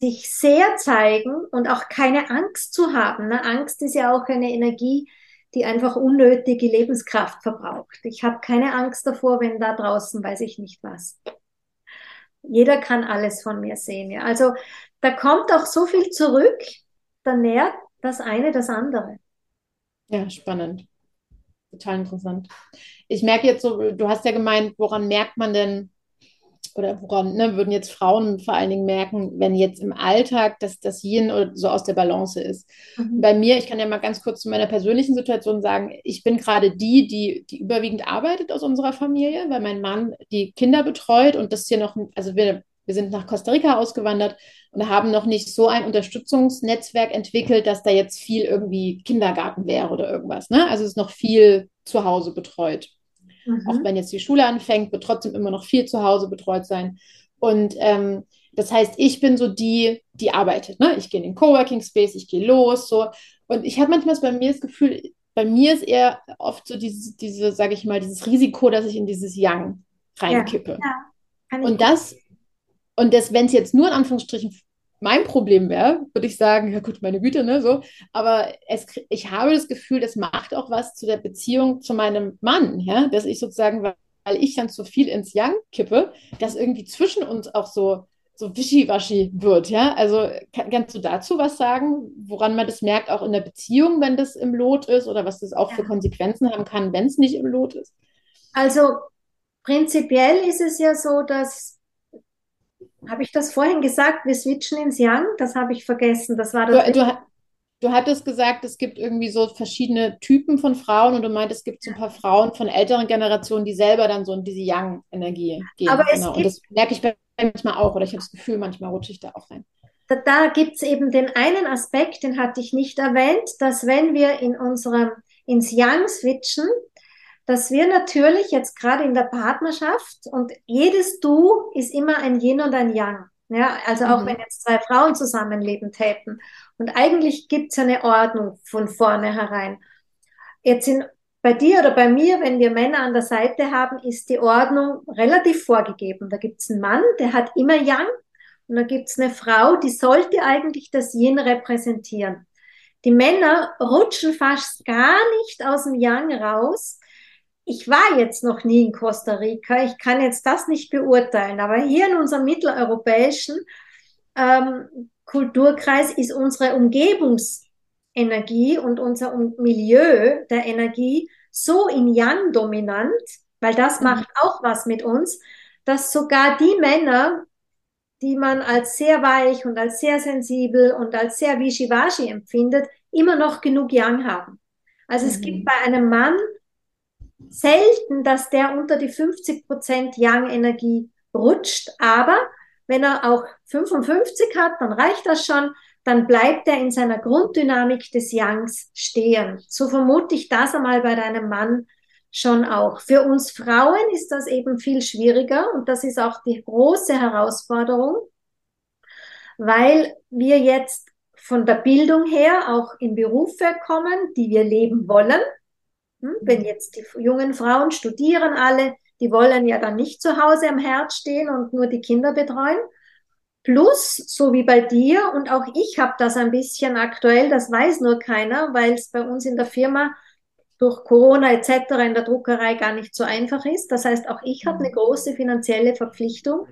sich sehr zeigen und auch keine Angst zu haben. Ne? Angst ist ja auch eine Energie, die einfach unnötige Lebenskraft verbraucht. Ich habe keine Angst davor, wenn da draußen weiß ich nicht was. Jeder kann alles von mir sehen. Ja? Also da kommt auch so viel zurück, da nährt das eine das andere. Ja, spannend. Total interessant. Ich merke jetzt so, du hast ja gemeint, woran merkt man denn, oder woran ne, würden jetzt Frauen vor allen Dingen merken, wenn jetzt im Alltag das, das Yin so aus der Balance ist. Mhm. Bei mir, ich kann ja mal ganz kurz zu meiner persönlichen Situation sagen, ich bin gerade die, die, die überwiegend arbeitet aus unserer Familie, weil mein Mann die Kinder betreut und das hier noch, also wir, wir sind nach Costa Rica ausgewandert und haben noch nicht so ein Unterstützungsnetzwerk entwickelt, dass da jetzt viel irgendwie Kindergarten wäre oder irgendwas. Ne? Also es ist noch viel zu Hause betreut. Mhm. Auch wenn jetzt die Schule anfängt, wird trotzdem immer noch viel zu Hause betreut sein. Und ähm, das heißt, ich bin so die, die arbeitet. Ne? Ich gehe in den Coworking Space, ich gehe los. So. Und ich habe manchmal bei mir das Gefühl, bei mir ist eher oft so diese, diese sage ich mal, dieses Risiko, dass ich in dieses Yang reinkippe. Ja, ja. Und das, und das, wenn es jetzt nur in Anführungsstrichen mein Problem wäre, würde ich sagen, ja gut, meine Güte, ne, so. Aber es, ich habe das Gefühl, das macht auch was zu der Beziehung zu meinem Mann, ja, dass ich sozusagen, weil ich dann zu viel ins Yang kippe, dass irgendwie zwischen uns auch so, so wischiwaschi wird, ja. Also kann, kannst du dazu was sagen, woran man das merkt, auch in der Beziehung, wenn das im Lot ist oder was das auch ja. für Konsequenzen haben kann, wenn es nicht im Lot ist? Also prinzipiell ist es ja so, dass habe ich das vorhin gesagt? Wir switchen ins Yang? Das habe ich vergessen. Das war das. Du, du, du, hattest gesagt, es gibt irgendwie so verschiedene Typen von Frauen und du meintest, es gibt so ein paar Frauen von älteren Generationen, die selber dann so in diese Yang-Energie gehen. Aber genau. und das merke ich manchmal auch oder ich habe das Gefühl, manchmal rutsche ich da auch rein. Da, da gibt es eben den einen Aspekt, den hatte ich nicht erwähnt, dass wenn wir in unserem ins Yang switchen, dass wir natürlich jetzt gerade in der Partnerschaft und jedes Du ist immer ein Yin und ein Yang. Ja, also auch mhm. wenn jetzt zwei Frauen zusammenleben täten. Und eigentlich gibt es eine Ordnung von vornherein. Jetzt in, bei dir oder bei mir, wenn wir Männer an der Seite haben, ist die Ordnung relativ vorgegeben. Da gibt es einen Mann, der hat immer Yang. Und da gibt es eine Frau, die sollte eigentlich das Yin repräsentieren. Die Männer rutschen fast gar nicht aus dem Yang raus, ich war jetzt noch nie in Costa Rica, ich kann jetzt das nicht beurteilen, aber hier in unserem mitteleuropäischen ähm, Kulturkreis ist unsere Umgebungsenergie und unser Milieu der Energie so in Yang dominant, weil das mhm. macht auch was mit uns, dass sogar die Männer, die man als sehr weich und als sehr sensibel und als sehr wischiwaschi empfindet, immer noch genug Yang haben. Also mhm. es gibt mhm. bei einem Mann selten, dass der unter die 50 Prozent Yang-Energie rutscht, aber wenn er auch 55 hat, dann reicht das schon, dann bleibt er in seiner Grunddynamik des Yangs stehen. So vermute ich das einmal bei deinem Mann schon auch. Für uns Frauen ist das eben viel schwieriger und das ist auch die große Herausforderung, weil wir jetzt von der Bildung her auch in Berufe kommen, die wir leben wollen. Hm? Wenn jetzt die jungen Frauen studieren alle, die wollen ja dann nicht zu Hause am Herd stehen und nur die Kinder betreuen. Plus, so wie bei dir, und auch ich habe das ein bisschen aktuell, das weiß nur keiner, weil es bei uns in der Firma durch Corona etc. in der Druckerei gar nicht so einfach ist. Das heißt, auch ich habe eine große finanzielle Verpflichtung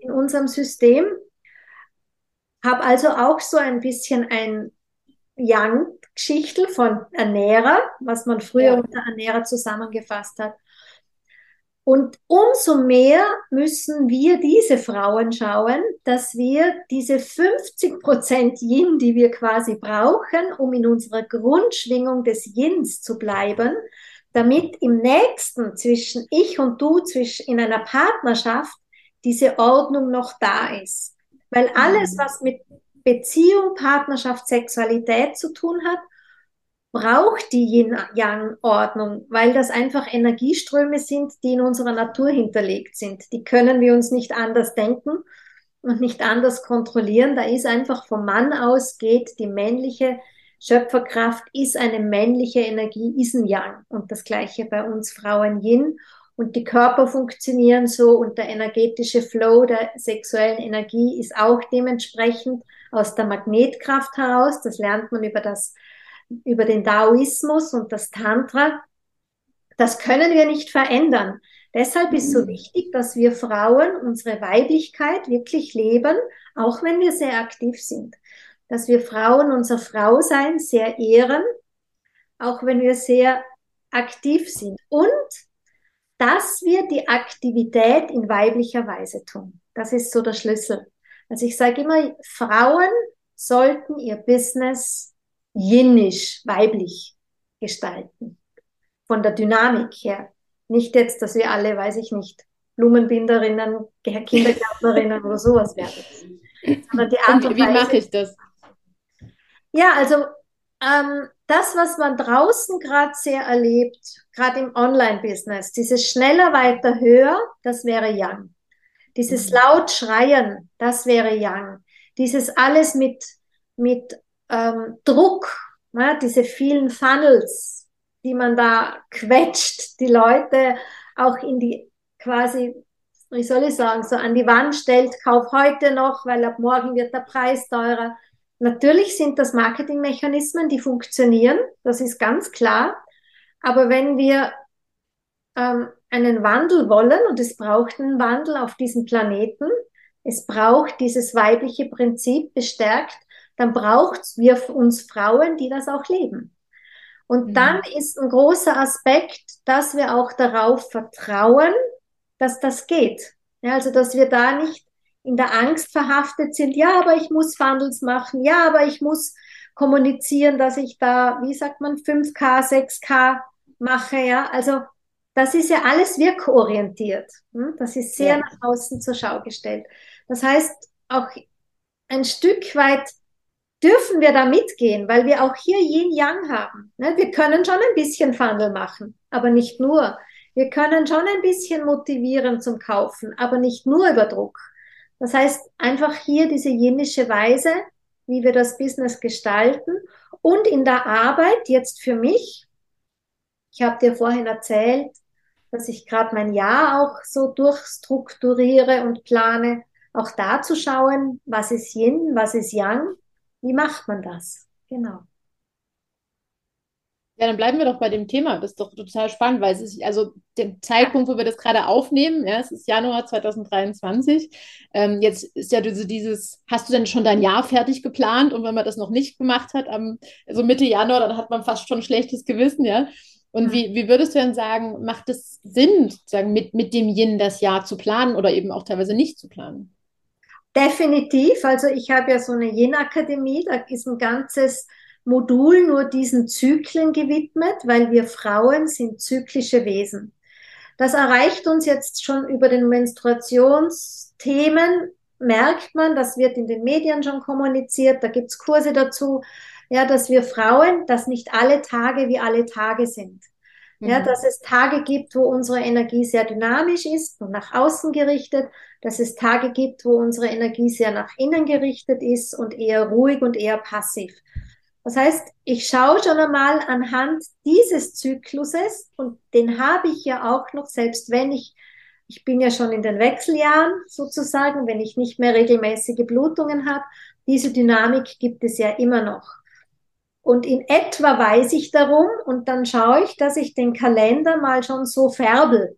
in unserem System, habe also auch so ein bisschen ein Young Geschichte von Ernährer, was man früher ja. unter Ernährer zusammengefasst hat. Und umso mehr müssen wir diese Frauen schauen, dass wir diese 50 Prozent Yin, die wir quasi brauchen, um in unserer Grundschwingung des Yins zu bleiben, damit im nächsten zwischen ich und du, zwischen in einer Partnerschaft, diese Ordnung noch da ist. Weil alles, mhm. was mit Beziehung, Partnerschaft, Sexualität zu tun hat, braucht die Yin-Yang-Ordnung, weil das einfach Energieströme sind, die in unserer Natur hinterlegt sind. Die können wir uns nicht anders denken und nicht anders kontrollieren. Da ist einfach vom Mann aus geht die männliche Schöpferkraft, ist eine männliche Energie, ist ein Yang. Und das gleiche bei uns Frauen Yin. und die Körper funktionieren so und der energetische Flow der sexuellen Energie ist auch dementsprechend aus der Magnetkraft heraus. Das lernt man über das, über den Daoismus und das Tantra. Das können wir nicht verändern. Deshalb ist so mhm. wichtig, dass wir Frauen unsere Weiblichkeit wirklich leben, auch wenn wir sehr aktiv sind. Dass wir Frauen unser Frausein sehr ehren, auch wenn wir sehr aktiv sind. Und dass wir die Aktivität in weiblicher Weise tun. Das ist so der Schlüssel. Also ich sage immer, Frauen sollten ihr Business jinnisch, weiblich gestalten. Von der Dynamik her. Nicht jetzt, dass wir alle, weiß ich nicht, Blumenbinderinnen, Kindergärtnerinnen oder sowas werden. Sondern die Art und, wie mache ich das? Ja, also ähm, das, was man draußen gerade sehr erlebt, gerade im Online-Business, dieses schneller, weiter, höher, das wäre Young. Dieses mhm. laut schreien, das wäre Young. Dieses alles mit, mit ähm, Druck, ne, diese vielen Funnels, die man da quetscht, die Leute auch in die quasi, wie soll ich sagen, so an die Wand stellt, kauf heute noch, weil ab morgen wird der Preis teurer. Natürlich sind das Marketingmechanismen, die funktionieren, das ist ganz klar. Aber wenn wir ähm, einen Wandel wollen, und es braucht einen Wandel auf diesem Planeten, es braucht dieses weibliche Prinzip bestärkt, dann braucht wir uns Frauen, die das auch leben. Und mhm. dann ist ein großer Aspekt, dass wir auch darauf vertrauen, dass das geht. Ja, also, dass wir da nicht in der Angst verhaftet sind, ja, aber ich muss Funnels machen, ja, aber ich muss kommunizieren, dass ich da, wie sagt man, 5K, 6K mache, ja. Also, das ist ja alles wirkorientiert. Hm? Das ist sehr ja. nach außen zur Schau gestellt. Das heißt, auch ein Stück weit dürfen wir da mitgehen, weil wir auch hier Yin Yang haben. Ne? Wir können schon ein bisschen Funnel machen, aber nicht nur. Wir können schon ein bisschen motivieren zum Kaufen, aber nicht nur über Druck. Das heißt, einfach hier diese jenische Weise, wie wir das Business gestalten und in der Arbeit jetzt für mich. Ich habe dir vorhin erzählt, dass ich gerade mein Jahr auch so durchstrukturiere und plane, auch da zu schauen, was ist Yin, was ist Yang wie macht man das? Genau. Ja, dann bleiben wir doch bei dem Thema. Das ist doch total spannend, weil es ist, also der Zeitpunkt, wo wir das gerade aufnehmen, ja, es ist Januar 2023. Ähm, jetzt ist ja dieses, hast du denn schon dein Jahr fertig geplant? Und wenn man das noch nicht gemacht hat, am, also Mitte Januar, dann hat man fast schon schlechtes Gewissen, ja. Und wie, wie würdest du denn sagen, macht es Sinn, sozusagen mit, mit dem Yin das Jahr zu planen oder eben auch teilweise nicht zu planen? Definitiv. Also ich habe ja so eine Yin-Akademie, da ist ein ganzes Modul nur diesen Zyklen gewidmet, weil wir Frauen sind zyklische Wesen. Das erreicht uns jetzt schon über den Menstruationsthemen, merkt man, das wird in den Medien schon kommuniziert, da gibt's Kurse dazu, ja, dass wir Frauen, dass nicht alle Tage wie alle Tage sind. Ja, mhm. dass es Tage gibt, wo unsere Energie sehr dynamisch ist und nach außen gerichtet, dass es Tage gibt, wo unsere Energie sehr nach innen gerichtet ist und eher ruhig und eher passiv. Das heißt, ich schaue schon einmal anhand dieses Zykluses und den habe ich ja auch noch, selbst wenn ich, ich bin ja schon in den Wechseljahren sozusagen, wenn ich nicht mehr regelmäßige Blutungen habe, diese Dynamik gibt es ja immer noch. Und in etwa weiß ich darum und dann schaue ich, dass ich den Kalender mal schon so färbel,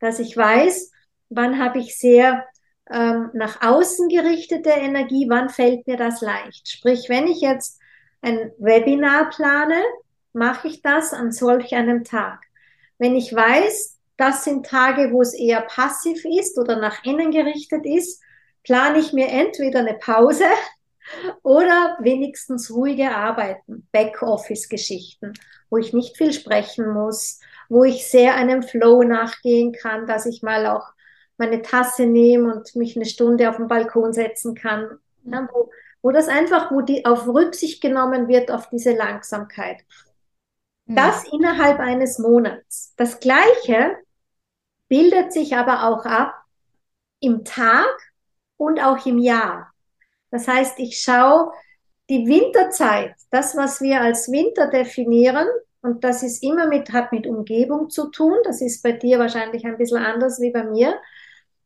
dass ich weiß, wann habe ich sehr ähm, nach außen gerichtete Energie, wann fällt mir das leicht. Sprich, wenn ich jetzt ein Webinar plane, mache ich das an solch einem Tag. Wenn ich weiß, das sind Tage, wo es eher passiv ist oder nach innen gerichtet ist, plane ich mir entweder eine Pause oder wenigstens ruhige Arbeiten, Backoffice-Geschichten, wo ich nicht viel sprechen muss, wo ich sehr einem Flow nachgehen kann, dass ich mal auch meine Tasse nehme und mich eine Stunde auf den Balkon setzen kann, ja, wo, wo das einfach, wo die auf Rücksicht genommen wird auf diese Langsamkeit. Mhm. Das innerhalb eines Monats. Das Gleiche bildet sich aber auch ab im Tag und auch im Jahr. Das heißt, ich schaue die Winterzeit, das, was wir als Winter definieren, Und das ist immer mit, hat mit Umgebung zu tun. Das ist bei dir wahrscheinlich ein bisschen anders wie bei mir.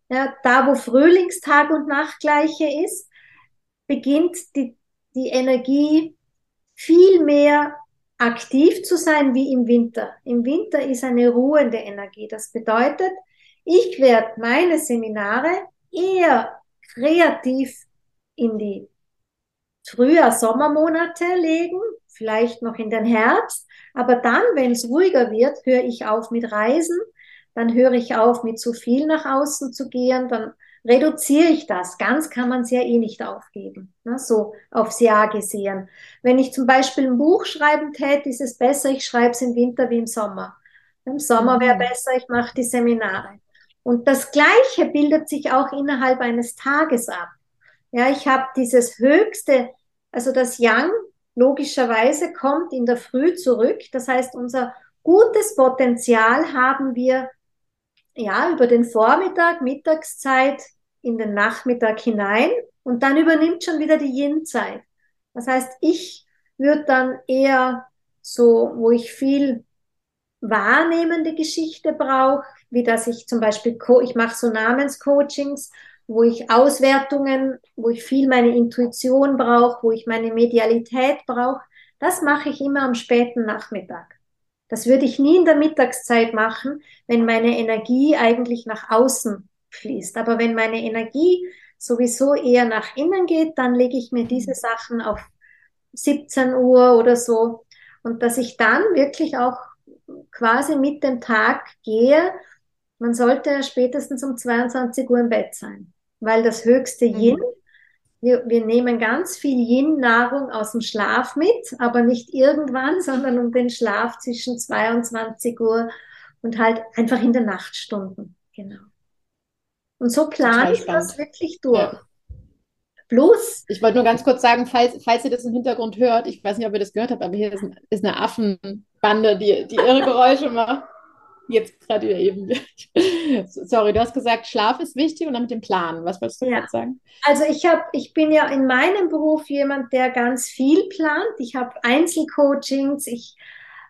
Ja, da, wo Frühlingstag und Nachtgleiche ist, beginnt die, die Energie viel mehr aktiv zu sein wie im Winter. Im Winter ist eine ruhende Energie. Das bedeutet, ich werde meine Seminare eher kreativ in die Frühjahr, Sommermonate legen, vielleicht noch in den Herbst. Aber dann, wenn es ruhiger wird, höre ich auf mit Reisen, dann höre ich auf mit zu viel nach außen zu gehen, dann reduziere ich das. Ganz kann man es ja eh nicht aufgeben, ne? so aufs Jahr gesehen. Wenn ich zum Beispiel ein Buch schreiben täte, ist es besser, ich schreibe es im Winter wie im Sommer. Im Sommer wäre mhm. besser, ich mache die Seminare. Und das Gleiche bildet sich auch innerhalb eines Tages ab. Ja, ich habe dieses höchste, also das Yang logischerweise kommt in der Früh zurück. Das heißt, unser gutes Potenzial haben wir ja über den Vormittag, Mittagszeit in den Nachmittag hinein und dann übernimmt schon wieder die Yin-Zeit. Das heißt, ich würde dann eher so, wo ich viel wahrnehmende Geschichte brauche, wie dass ich zum Beispiel, ich mache so Namenscoachings, wo ich Auswertungen, wo ich viel meine Intuition brauche, wo ich meine Medialität brauche, das mache ich immer am späten Nachmittag. Das würde ich nie in der Mittagszeit machen, wenn meine Energie eigentlich nach außen fließt. Aber wenn meine Energie sowieso eher nach innen geht, dann lege ich mir diese Sachen auf 17 Uhr oder so. Und dass ich dann wirklich auch quasi mit dem Tag gehe. Man sollte spätestens um 22 Uhr im Bett sein weil das höchste mhm. Yin, wir, wir nehmen ganz viel Yin-Nahrung aus dem Schlaf mit, aber nicht irgendwann, sondern um den Schlaf zwischen 22 Uhr und halt einfach in den Nachtstunden. Genau. Und so plane ich das wirklich durch. Ja. Plus. Ich wollte nur ganz kurz sagen, falls, falls ihr das im Hintergrund hört, ich weiß nicht, ob ihr das gehört habt, aber hier ist, ist eine Affenbande, die, die ihre Geräusche macht jetzt gerade eben. Sorry, du hast gesagt, Schlaf ist wichtig und dann mit dem Plan. Was wolltest du ja. sagen? Also ich habe, ich bin ja in meinem Beruf jemand, der ganz viel plant. Ich habe Einzelcoachings, ich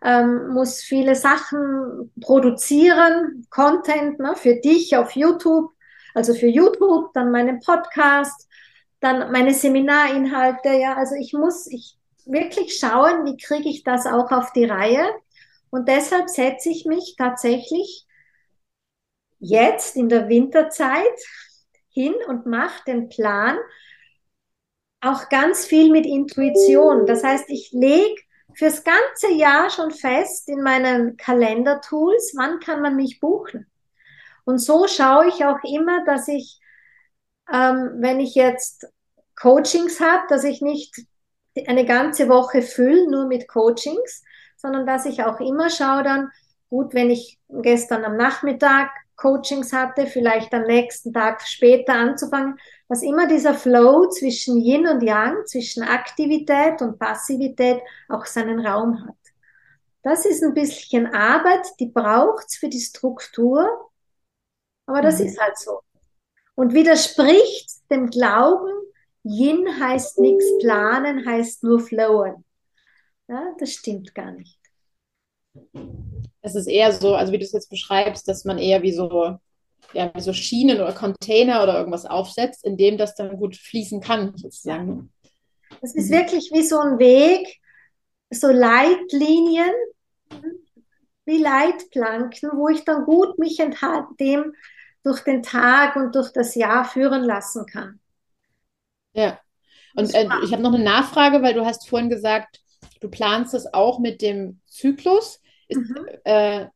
ähm, muss viele Sachen produzieren, Content ne, für dich auf YouTube, also für YouTube, dann meinen Podcast, dann meine Seminarinhalte. Ja, also ich muss, ich wirklich schauen, wie kriege ich das auch auf die Reihe. Und deshalb setze ich mich tatsächlich jetzt in der Winterzeit hin und mache den Plan auch ganz viel mit Intuition. Das heißt, ich lege fürs ganze Jahr schon fest in meinen Kalendertools, wann kann man mich buchen. Und so schaue ich auch immer, dass ich, ähm, wenn ich jetzt Coachings habe, dass ich nicht eine ganze Woche fülle nur mit Coachings, sondern dass ich auch immer schaue dann, gut, wenn ich gestern am Nachmittag Coachings hatte, vielleicht am nächsten Tag später anzufangen, dass immer dieser Flow zwischen Yin und Yang, zwischen Aktivität und Passivität auch seinen Raum hat. Das ist ein bisschen Arbeit, die braucht's für die Struktur, aber das mhm. ist halt so. Und widerspricht dem Glauben, Yin heißt nichts planen, heißt nur flowen. Ja, das stimmt gar nicht. Es ist eher so, also wie du es jetzt beschreibst, dass man eher wie so, ja, wie so Schienen oder Container oder irgendwas aufsetzt, in dem das dann gut fließen kann, sozusagen. Das ist wirklich wie so ein Weg, so Leitlinien, wie Leitplanken, wo ich dann gut mich dem durch den Tag und durch das Jahr führen lassen kann. Ja. Und äh, ich habe noch eine Nachfrage, weil du hast vorhin gesagt, du planst es auch mit dem Zyklus. Ist, mhm. äh,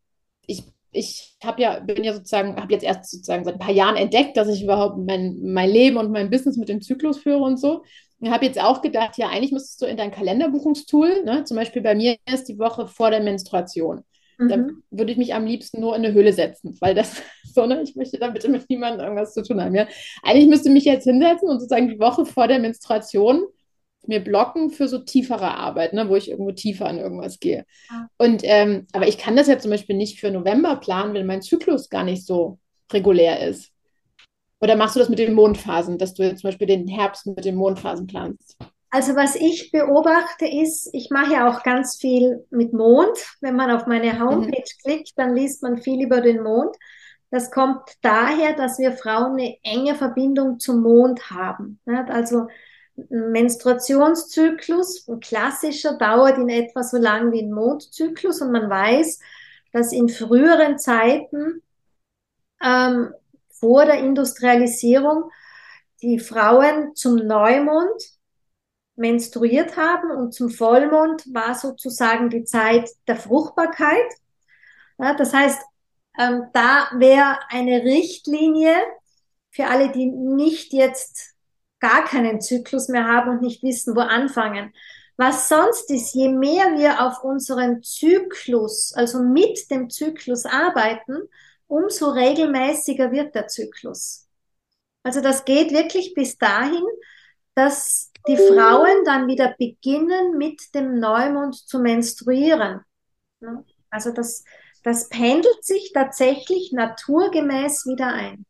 ich ich habe ja, bin ja sozusagen, habe jetzt erst sozusagen seit ein paar Jahren entdeckt, dass ich überhaupt mein, mein Leben und mein Business mit dem Zyklus führe und so. Ich habe jetzt auch gedacht, ja, eigentlich müsstest du in dein Kalenderbuchungstool, ne, zum Beispiel bei mir ist die Woche vor der Menstruation. Mhm. Dann würde ich mich am liebsten nur in eine Höhle setzen, weil das so, ne, ich möchte da bitte mit niemandem irgendwas zu tun haben. Ja. Eigentlich müsste ich mich jetzt hinsetzen und sozusagen die Woche vor der Menstruation mir blocken für so tiefere Arbeit, ne, wo ich irgendwo tiefer an irgendwas gehe. Ja. Und ähm, aber ich kann das ja zum Beispiel nicht für November planen, wenn mein Zyklus gar nicht so regulär ist. Oder machst du das mit den Mondphasen, dass du jetzt zum Beispiel den Herbst mit den Mondphasen planst? Also was ich beobachte ist, ich mache ja auch ganz viel mit Mond. Wenn man auf meine Homepage mhm. klickt, dann liest man viel über den Mond. Das kommt daher, dass wir Frauen eine enge Verbindung zum Mond haben. Also ein Menstruationszyklus, ein klassischer, dauert in etwa so lang wie ein Mondzyklus und man weiß, dass in früheren Zeiten ähm, vor der Industrialisierung die Frauen zum Neumond menstruiert haben und zum Vollmond war sozusagen die Zeit der Fruchtbarkeit. Ja, das heißt, ähm, da wäre eine Richtlinie für alle, die nicht jetzt gar keinen Zyklus mehr haben und nicht wissen, wo anfangen. Was sonst ist, je mehr wir auf unseren Zyklus, also mit dem Zyklus arbeiten, umso regelmäßiger wird der Zyklus. Also das geht wirklich bis dahin, dass die Frauen dann wieder beginnen, mit dem Neumond zu menstruieren. Also das, das pendelt sich tatsächlich naturgemäß wieder ein.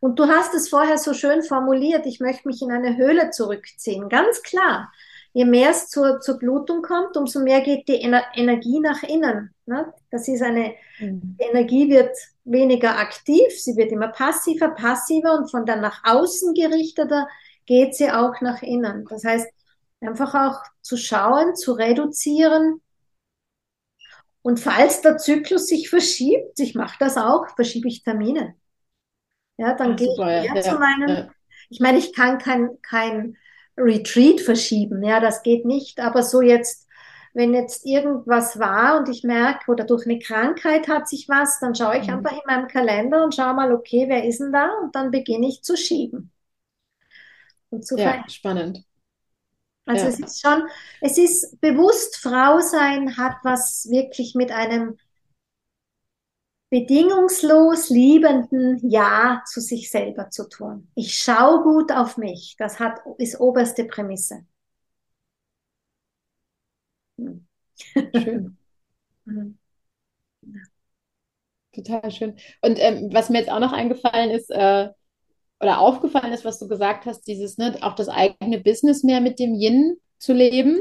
Und du hast es vorher so schön formuliert, ich möchte mich in eine Höhle zurückziehen. Ganz klar. Je mehr es zur, zur Blutung kommt, umso mehr geht die Ener Energie nach innen. Ne? Das ist eine, mhm. die Energie wird weniger aktiv, sie wird immer passiver, passiver und von dann nach außen gerichteter geht sie auch nach innen. Das heißt, einfach auch zu schauen, zu reduzieren. Und falls der Zyklus sich verschiebt, ich mache das auch, verschiebe ich Termine. Ja, dann Ach, gehe ich ja, zu meinem, ja. ich meine, ich kann kein, kein Retreat verschieben, ja, das geht nicht, aber so jetzt, wenn jetzt irgendwas war und ich merke, oder durch eine Krankheit hat sich was, dann schaue ich mhm. einfach in meinem Kalender und schaue mal, okay, wer ist denn da? Und dann beginne ich zu schieben und zu ja, spannend. Also ja. es ist schon, es ist bewusst, Frau sein hat was wirklich mit einem bedingungslos liebenden Ja zu sich selber zu tun. Ich schaue gut auf mich. Das hat, ist oberste Prämisse. Hm. Schön. Mhm. Total schön. Und ähm, was mir jetzt auch noch eingefallen ist, äh, oder aufgefallen ist, was du gesagt hast, dieses, ne, auch das eigene Business mehr mit dem Yin zu leben.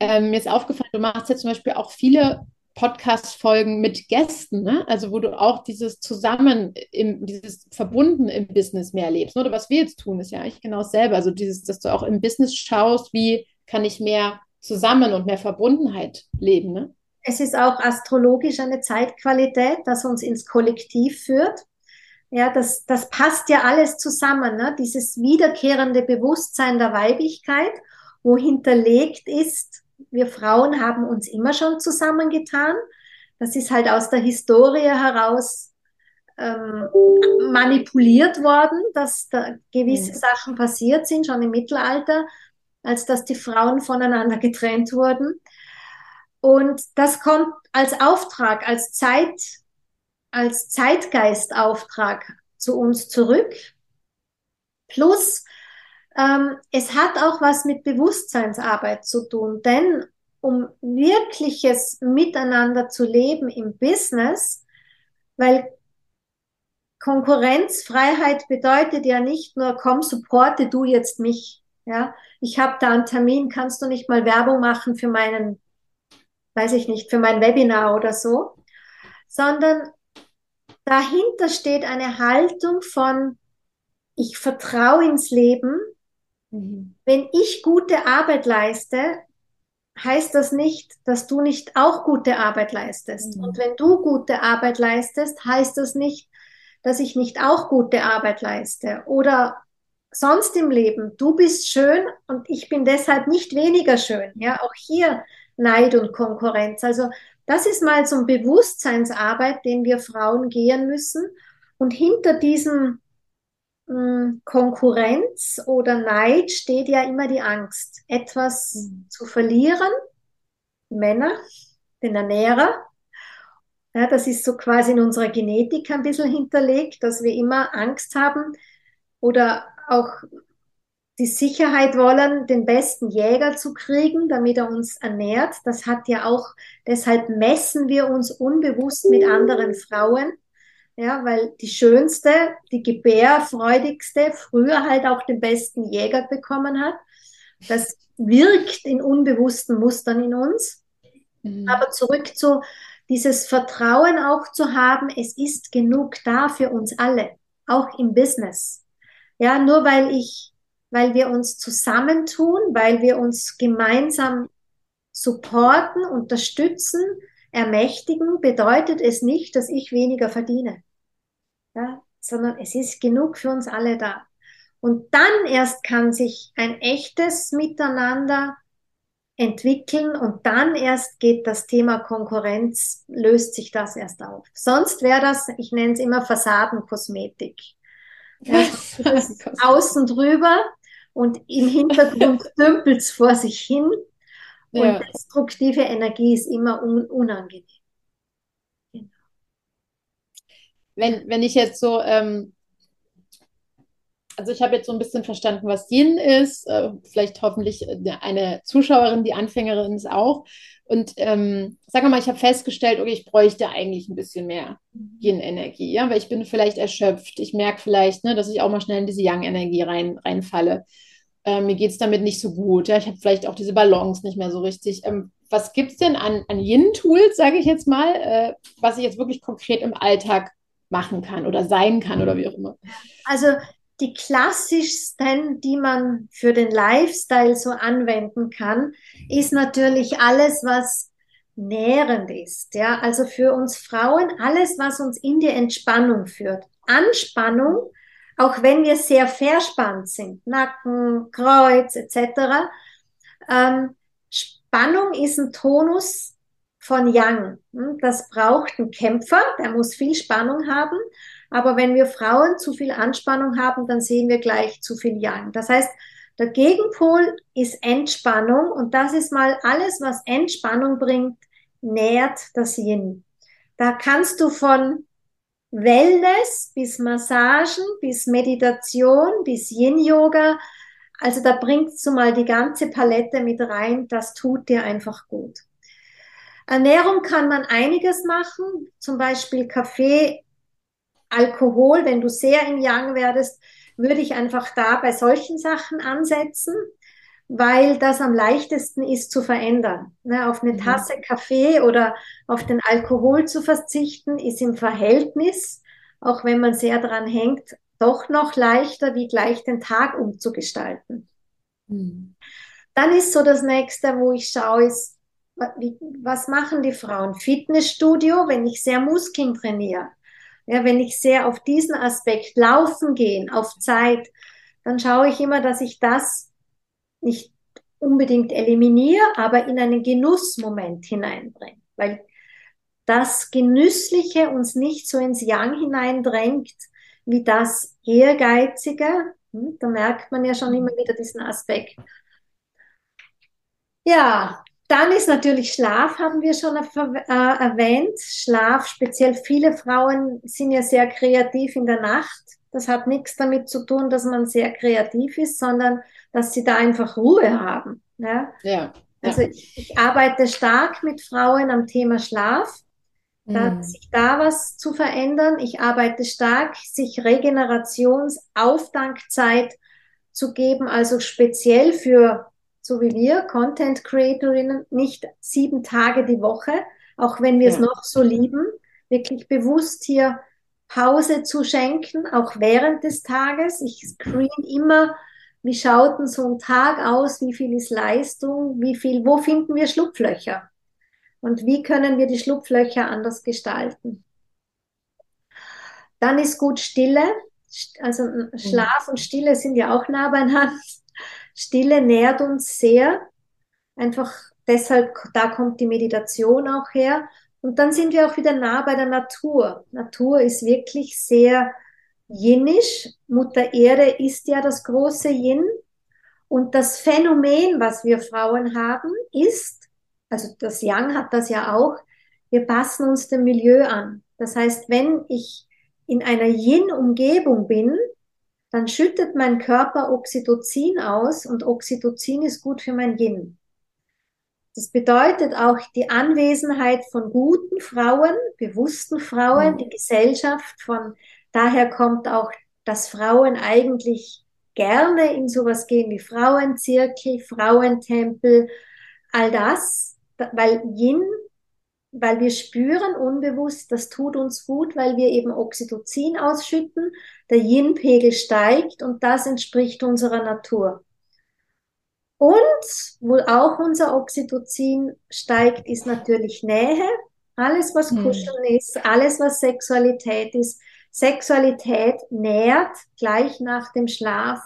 Ähm, mir ist aufgefallen, du machst ja zum Beispiel auch viele Podcast-Folgen mit Gästen, ne? also wo du auch dieses Zusammen, im, dieses Verbunden im Business mehr lebst. Oder was wir jetzt tun, ist ja eigentlich genau dasselbe. Also dieses, dass du auch im Business schaust, wie kann ich mehr zusammen und mehr Verbundenheit leben. Ne? Es ist auch astrologisch eine Zeitqualität, das uns ins Kollektiv führt. Ja, das, das passt ja alles zusammen, ne? dieses wiederkehrende Bewusstsein der Weiblichkeit, wo hinterlegt ist, wir Frauen haben uns immer schon zusammengetan. Das ist halt aus der Historie heraus ähm, manipuliert worden, dass da gewisse mhm. Sachen passiert sind, schon im Mittelalter, als dass die Frauen voneinander getrennt wurden. Und das kommt als Auftrag, als Zeit, als Zeitgeistauftrag zu uns zurück. Plus, ähm, es hat auch was mit Bewusstseinsarbeit zu tun, denn um wirkliches Miteinander zu leben im Business, weil Konkurrenzfreiheit bedeutet ja nicht nur, komm, supporte du jetzt mich. Ja, ich habe da einen Termin, kannst du nicht mal Werbung machen für meinen, weiß ich nicht, für mein Webinar oder so, sondern dahinter steht eine Haltung von, ich vertraue ins Leben. Mhm. Wenn ich gute Arbeit leiste, heißt das nicht, dass du nicht auch gute Arbeit leistest. Mhm. Und wenn du gute Arbeit leistest, heißt das nicht, dass ich nicht auch gute Arbeit leiste. Oder sonst im Leben, du bist schön und ich bin deshalb nicht weniger schön. Ja, auch hier Neid und Konkurrenz. Also das ist mal so ein Bewusstseinsarbeit, den wir Frauen gehen müssen. Und hinter diesem Konkurrenz oder Neid steht ja immer die Angst, etwas mhm. zu verlieren. Männer, den Ernährer. Ja, das ist so quasi in unserer Genetik ein bisschen hinterlegt, dass wir immer Angst haben oder auch die Sicherheit wollen, den besten Jäger zu kriegen, damit er uns ernährt. Das hat ja auch, deshalb messen wir uns unbewusst mit anderen Frauen. Ja, weil die schönste, die gebärfreudigste früher halt auch den besten Jäger bekommen hat. Das wirkt in unbewussten Mustern in uns. Mhm. Aber zurück zu dieses Vertrauen auch zu haben, es ist genug da für uns alle, auch im Business. Ja, nur weil ich, weil wir uns zusammentun, weil wir uns gemeinsam supporten, unterstützen, ermächtigen, bedeutet es nicht, dass ich weniger verdiene. Ja, sondern es ist genug für uns alle da. Und dann erst kann sich ein echtes Miteinander entwickeln und dann erst geht das Thema Konkurrenz, löst sich das erst auf. Sonst wäre das, ich nenne es immer Fassadenkosmetik. außen drüber und im Hintergrund dümpelt es vor sich hin und ja. destruktive Energie ist immer un unangenehm. Genau. Wenn, wenn ich jetzt so ähm, also ich habe jetzt so ein bisschen verstanden, was Yin ist. Äh, vielleicht hoffentlich eine Zuschauerin, die Anfängerin ist auch. Und ähm, sag mal, ich habe festgestellt, okay, ich bräuchte eigentlich ein bisschen mehr Yin-Energie, ja, weil ich bin vielleicht erschöpft. Ich merke vielleicht, ne, dass ich auch mal schnell in diese Yang-Energie rein, reinfalle. Äh, mir geht es damit nicht so gut. Ja, ich habe vielleicht auch diese Balance nicht mehr so richtig. Ähm, was gibt es denn an, an Yin-Tools, sage ich jetzt mal, äh, was ich jetzt wirklich konkret im Alltag machen kann oder sein kann oder wie auch immer? Also die klassischsten, die man für den Lifestyle so anwenden kann, ist natürlich alles, was nährend ist. Ja, also für uns Frauen alles, was uns in die Entspannung führt. Anspannung, auch wenn wir sehr verspannt sind, Nacken, Kreuz etc. Ähm, Spannung ist ein Tonus von Yang. Hm, das braucht ein Kämpfer, der muss viel Spannung haben. Aber wenn wir Frauen zu viel Anspannung haben, dann sehen wir gleich zu viel Yang. Das heißt, der Gegenpol ist Entspannung und das ist mal alles, was Entspannung bringt, nährt das Yin. Da kannst du von Wellness bis Massagen, bis Meditation, bis Yin-Yoga, also da bringst du mal die ganze Palette mit rein, das tut dir einfach gut. Ernährung kann man einiges machen, zum Beispiel Kaffee Alkohol, wenn du sehr im Yang werdest, würde ich einfach da bei solchen Sachen ansetzen, weil das am leichtesten ist zu verändern. Ne, auf eine mhm. Tasse Kaffee oder auf den Alkohol zu verzichten, ist im Verhältnis, auch wenn man sehr dran hängt, doch noch leichter, wie gleich den Tag umzugestalten. Mhm. Dann ist so das nächste, wo ich schaue, ist, was machen die Frauen? Fitnessstudio, wenn ich sehr Muskeln trainiere ja, wenn ich sehr auf diesen Aspekt laufen gehen, auf Zeit, dann schaue ich immer, dass ich das nicht unbedingt eliminiere, aber in einen Genussmoment hineinbringe, weil das Genüssliche uns nicht so ins Yang hineindrängt, wie das Ehrgeizige. Hm, da merkt man ja schon immer wieder diesen Aspekt. Ja, dann ist natürlich Schlaf, haben wir schon äh, erwähnt. Schlaf, speziell viele Frauen sind ja sehr kreativ in der Nacht. Das hat nichts damit zu tun, dass man sehr kreativ ist, sondern dass sie da einfach Ruhe haben. Ja. ja also Ich, ich, arbeite stark mit Frauen am Thema Schlaf, da, mhm. sich da was zu verändern. Ich arbeite stark, sich Regenerationsaufdankzeit zu geben, also speziell für so wie wir, Content Creatorinnen, nicht sieben Tage die Woche, auch wenn wir ja. es noch so lieben, wirklich bewusst hier Pause zu schenken, auch während des Tages. Ich screen immer, wie schaut denn so ein Tag aus, wie viel ist Leistung, wie viel, wo finden wir Schlupflöcher und wie können wir die Schlupflöcher anders gestalten. Dann ist gut Stille, also Schlaf und Stille sind ja auch nah beieinander. Stille nährt uns sehr. Einfach deshalb, da kommt die Meditation auch her. Und dann sind wir auch wieder nah bei der Natur. Natur ist wirklich sehr yinisch. Mutter Erde ist ja das große Yin. Und das Phänomen, was wir Frauen haben, ist, also das Yang hat das ja auch, wir passen uns dem Milieu an. Das heißt, wenn ich in einer Yin-Umgebung bin, dann schüttet mein Körper Oxytocin aus und Oxytocin ist gut für mein Yin. Das bedeutet auch die Anwesenheit von guten Frauen, bewussten Frauen, mhm. die Gesellschaft von daher kommt auch, dass Frauen eigentlich gerne in sowas gehen wie Frauenzirkel, Frauentempel, all das, weil Yin, weil wir spüren unbewusst, das tut uns gut, weil wir eben Oxytocin ausschütten, der Yin-Pegel steigt und das entspricht unserer Natur. Und wo auch unser Oxytocin steigt, ist natürlich Nähe. Alles, was hm. Kuscheln hm. ist, alles, was Sexualität ist. Sexualität nährt gleich nach dem Schlaf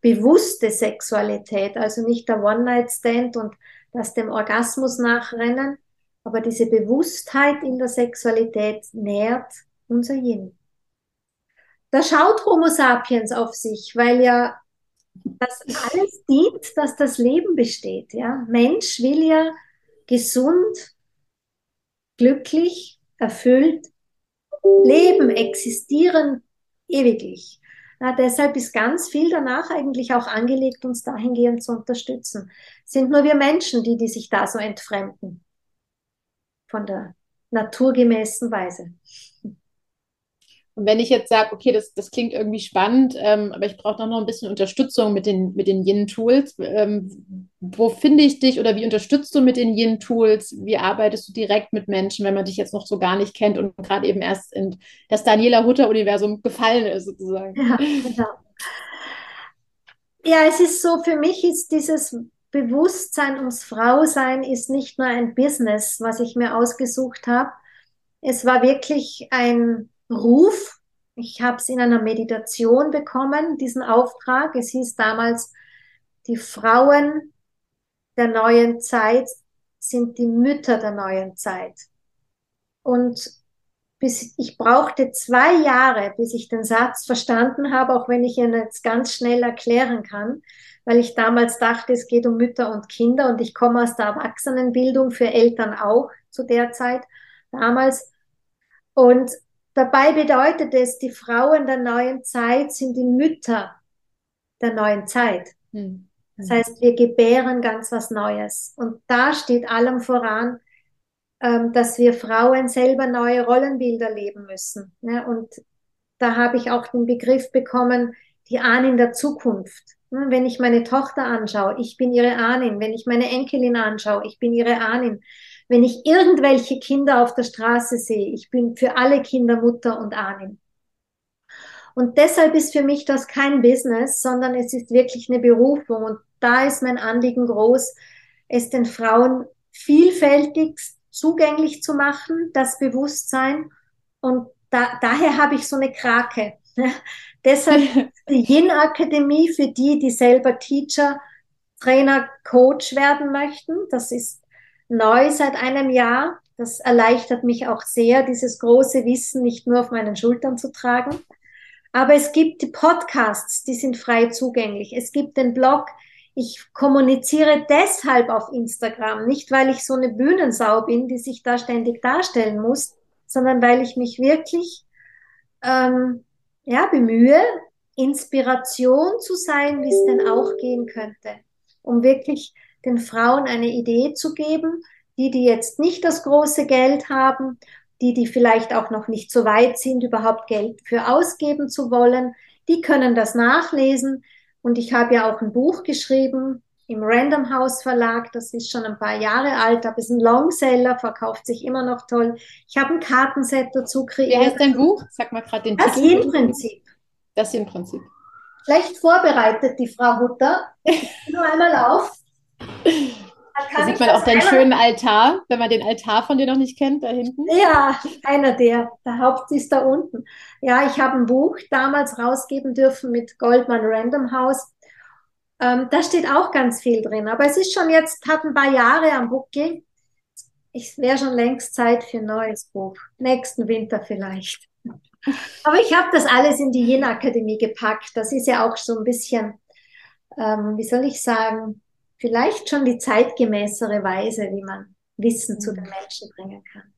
bewusste Sexualität, also nicht der One-Night-Stand und das dem Orgasmus nachrennen, aber diese Bewusstheit in der Sexualität nährt unser Yin. Da schaut Homo sapiens auf sich, weil ja das alles dient, dass das Leben besteht. Ja? Mensch will ja gesund, glücklich, erfüllt leben, existieren ewiglich. Ja, deshalb ist ganz viel danach eigentlich auch angelegt, uns dahingehend zu unterstützen. Sind nur wir Menschen, die, die sich da so entfremden von der naturgemäßen Weise. Und wenn ich jetzt sage, okay, das, das klingt irgendwie spannend, ähm, aber ich brauche noch ein bisschen Unterstützung mit den, mit den Yin-Tools. Ähm, wo finde ich dich oder wie unterstützt du mit den Yin-Tools? Wie arbeitest du direkt mit Menschen, wenn man dich jetzt noch so gar nicht kennt und gerade eben erst in das Daniela Hutter-Universum gefallen ist, sozusagen? Ja, genau. Ja, es ist so, für mich ist dieses Bewusstsein ums Frausein ist nicht nur ein Business, was ich mir ausgesucht habe. Es war wirklich ein Ruf. Ich habe es in einer Meditation bekommen, diesen Auftrag. Es hieß damals, die Frauen der neuen Zeit sind die Mütter der neuen Zeit. Und bis ich brauchte zwei Jahre, bis ich den Satz verstanden habe, auch wenn ich ihn jetzt ganz schnell erklären kann, weil ich damals dachte, es geht um Mütter und Kinder und ich komme aus der Erwachsenenbildung für Eltern auch zu der Zeit damals. Und Dabei bedeutet es, die Frauen der neuen Zeit sind die Mütter der neuen Zeit. Mhm. Das heißt, wir gebären ganz was Neues. Und da steht allem voran, ähm, dass wir Frauen selber neue Rollenbilder leben müssen. Ne? Und da habe ich auch den Begriff bekommen, die Ahnen der Zukunft. Ne? Wenn ich meine Tochter anschaue, ich bin ihre Ahnin. Wenn ich meine Enkelin anschaue, ich bin ihre Ahnin wenn ich irgendwelche Kinder auf der Straße sehe, ich bin für alle Kinder Mutter und Ahnen. Und deshalb ist für mich das kein Business, sondern es ist wirklich eine Berufung. Und da ist mein Anliegen groß, es den Frauen vielfältig zugänglich zu machen, das Bewusstsein. Und da, daher habe ich so eine Krake. Deshalb die Yin Akademie für die, die selber Teacher, Trainer, Coach werden möchten. Das ist neu seit einem Jahr. Das erleichtert mich auch sehr, dieses große Wissen nicht nur auf meinen Schultern zu tragen. Aber es gibt die Podcasts, die sind frei zugänglich. Es gibt den Blog. Ich kommuniziere deshalb auf Instagram, nicht weil ich so eine Bühnensau bin, die sich da ständig darstellen muss, sondern weil ich mich wirklich ähm, ja, bemühe, Inspiration zu sein, wie es denn auch gehen könnte, um wirklich den Frauen eine Idee zu geben, die, die jetzt nicht das große Geld haben, die, die vielleicht auch noch nicht so weit sind, überhaupt Geld für ausgeben zu wollen, die können das nachlesen. Und ich habe ja auch ein Buch geschrieben im Random House Verlag. Das ist schon ein paar Jahre alt, aber es ist ein Longseller, verkauft sich immer noch toll. Ich habe ein Kartenset dazu kreiert. Wie heißt dein Buch? Sag mal gerade den das Titel. Das Prinzip. Das Prinzip. Schlecht vorbereitet, die Frau Hutter. Nur einmal auf. Da sieht man auch deinen schönen Altar, wenn man den Altar von dir noch nicht kennt, da hinten. Ja, einer der. Der Haupt ist da unten. Ja, ich habe ein Buch damals rausgeben dürfen mit Goldman Random House. Ähm, da steht auch ganz viel drin. Aber es ist schon jetzt, hat ein paar Jahre am Buckel. Es wäre schon längst Zeit für ein neues Buch. Nächsten Winter vielleicht. Aber ich habe das alles in die Yin Akademie gepackt. Das ist ja auch so ein bisschen, ähm, wie soll ich sagen, vielleicht schon die zeitgemäßere Weise, wie man Wissen zu den mhm. Menschen bringen kann.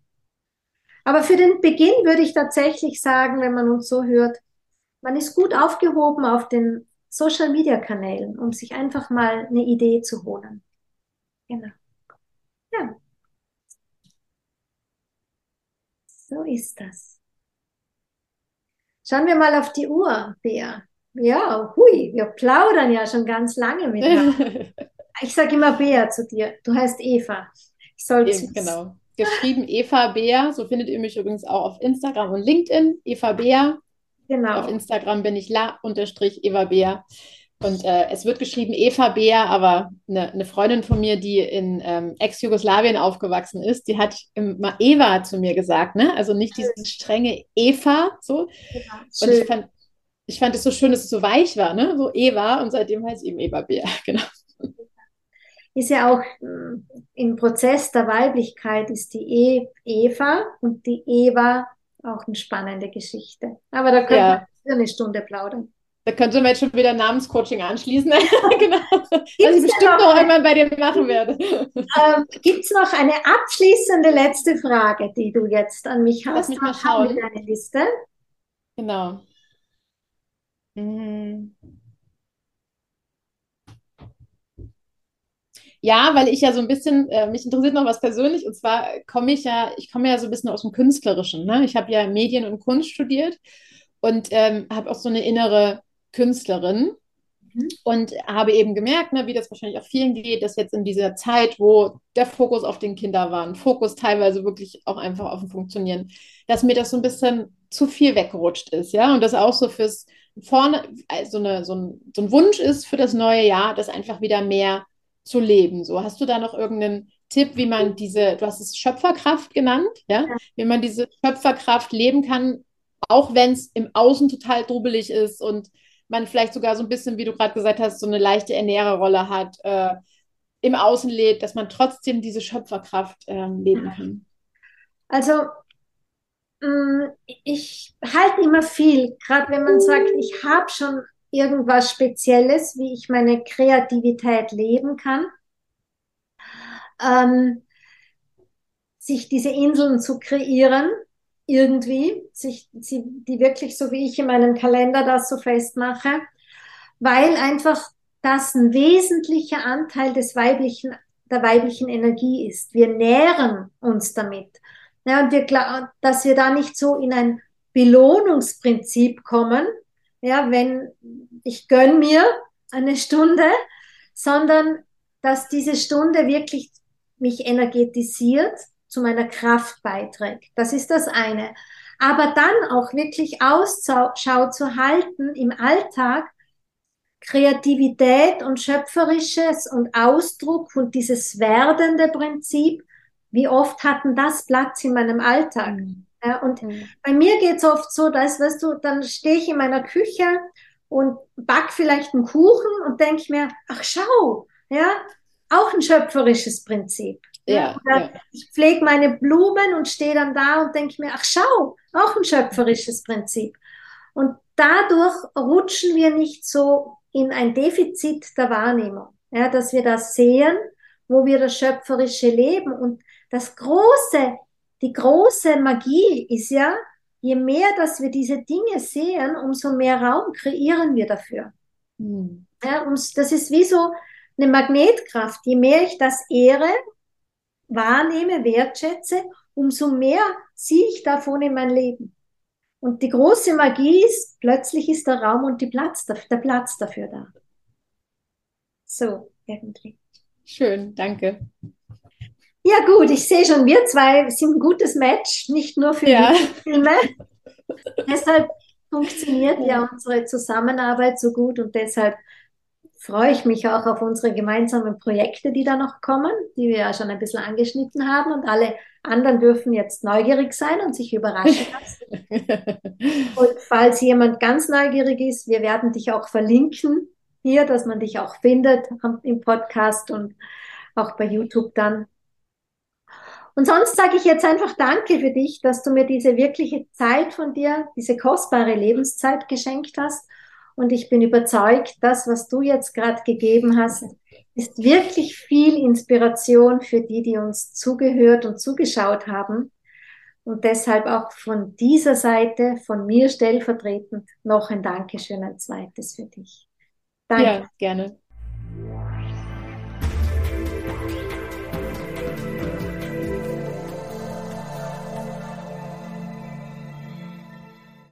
Aber für den Beginn würde ich tatsächlich sagen, wenn man uns so hört, man ist gut aufgehoben auf den Social Media Kanälen, um sich einfach mal eine Idee zu holen. Genau. Ja. So ist das. Schauen wir mal auf die Uhr, Bea. ja, hui, wir plaudern ja schon ganz lange miteinander. ich sage immer Bea zu dir. Du heißt Eva. Ich soll Eben, genau. Geschrieben Eva Bea. So findet ihr mich übrigens auch auf Instagram und LinkedIn. Eva Bea. Genau. Auf Instagram bin ich la-eva Bea. Und äh, es wird geschrieben Eva Bea, aber eine, eine Freundin von mir, die in ähm, Ex-Jugoslawien aufgewachsen ist, die hat immer Eva zu mir gesagt, ne? Also nicht diese strenge Eva, so. Ja, und ich fand, ich fand es so schön, dass es so weich war, ne? So Eva und seitdem heißt eben Eva Bea, genau. Ist ja auch äh, im Prozess der Weiblichkeit ist die e Eva und die Eva auch eine spannende Geschichte. Aber da können ja. wir eine Stunde plaudern. Da könnte man jetzt schon wieder Namenscoaching anschließen. genau. Was ich bestimmt noch einmal bei dir machen werde. Ähm, Gibt es noch eine abschließende letzte Frage, die du jetzt an mich hast? Lass mich mal schauen. Deine Liste. Genau. Mhm. Ja, weil ich ja so ein bisschen, äh, mich interessiert noch was persönlich, und zwar komme ich ja, ich komme ja so ein bisschen aus dem Künstlerischen. Ne? Ich habe ja Medien und Kunst studiert und ähm, habe auch so eine innere Künstlerin mhm. und habe eben gemerkt, ne, wie das wahrscheinlich auch vielen geht, dass jetzt in dieser Zeit, wo der Fokus auf den Kindern war, Fokus teilweise wirklich auch einfach auf dem Funktionieren, dass mir das so ein bisschen zu viel weggerutscht ist, ja, und das auch so fürs vorne, also eine, so, ein, so ein Wunsch ist für das neue Jahr, das einfach wieder mehr zu leben. So, hast du da noch irgendeinen Tipp, wie man diese, du hast es Schöpferkraft genannt, ja, ja. wie man diese Schöpferkraft leben kann, auch wenn es im Außen total drubelig ist und man vielleicht sogar so ein bisschen, wie du gerade gesagt hast, so eine leichte Ernährerrolle hat, äh, im Außen lebt, dass man trotzdem diese Schöpferkraft äh, leben kann? Also mm, ich halte immer viel, gerade wenn man sagt, ich habe schon irgendwas Spezielles, wie ich meine Kreativität leben kann. Ähm, sich diese Inseln zu kreieren, irgendwie, sich, sie, die wirklich so wie ich in meinem Kalender das so festmache, weil einfach das ein wesentlicher Anteil des weiblichen, der weiblichen Energie ist. Wir nähren uns damit. Ja, und wir, dass wir da nicht so in ein Belohnungsprinzip kommen, ja, wenn ich gönn mir eine Stunde, sondern dass diese Stunde wirklich mich energetisiert zu meiner Kraft beiträgt. Das ist das eine. Aber dann auch wirklich Ausschau zu halten im Alltag, Kreativität und Schöpferisches und Ausdruck und dieses werdende Prinzip, wie oft hatten das Platz in meinem Alltag? Ja, und mhm. bei mir geht's oft so, dass, weißt du, dann stehe ich in meiner Küche und back vielleicht einen Kuchen und denke mir, ach schau, ja, auch ein schöpferisches Prinzip. Ja, ja. Ich pflege meine Blumen und stehe dann da und denke mir, ach schau, auch ein schöpferisches Prinzip. Und dadurch rutschen wir nicht so in ein Defizit der Wahrnehmung, ja, dass wir das sehen, wo wir das schöpferische leben. Und das große, die große Magie ist ja, je mehr, dass wir diese Dinge sehen, umso mehr Raum kreieren wir dafür. Mhm. Ja, und das ist wie so eine Magnetkraft. Je mehr ich das ehre, wahrnehme, wertschätze, umso mehr ziehe ich davon in mein Leben. Und die große Magie ist, plötzlich ist der Raum und die Platz, der Platz dafür da. So, irgendwie. Schön, danke. Ja gut, ich sehe schon, wir zwei sind ein gutes Match, nicht nur für ja. Filme. deshalb funktioniert ja unsere Zusammenarbeit so gut und deshalb freue ich mich auch auf unsere gemeinsamen Projekte, die da noch kommen, die wir ja schon ein bisschen angeschnitten haben. Und alle anderen dürfen jetzt neugierig sein und sich überraschen lassen. und falls jemand ganz neugierig ist, wir werden dich auch verlinken hier, dass man dich auch findet im Podcast und auch bei YouTube dann. Und sonst sage ich jetzt einfach Danke für dich, dass du mir diese wirkliche Zeit von dir, diese kostbare Lebenszeit geschenkt hast und ich bin überzeugt, das, was du jetzt gerade gegeben hast, ist wirklich viel Inspiration für die, die uns zugehört und zugeschaut haben. Und deshalb auch von dieser Seite, von mir stellvertretend, noch ein Dankeschön, ein zweites für dich. Danke. Ja, gerne.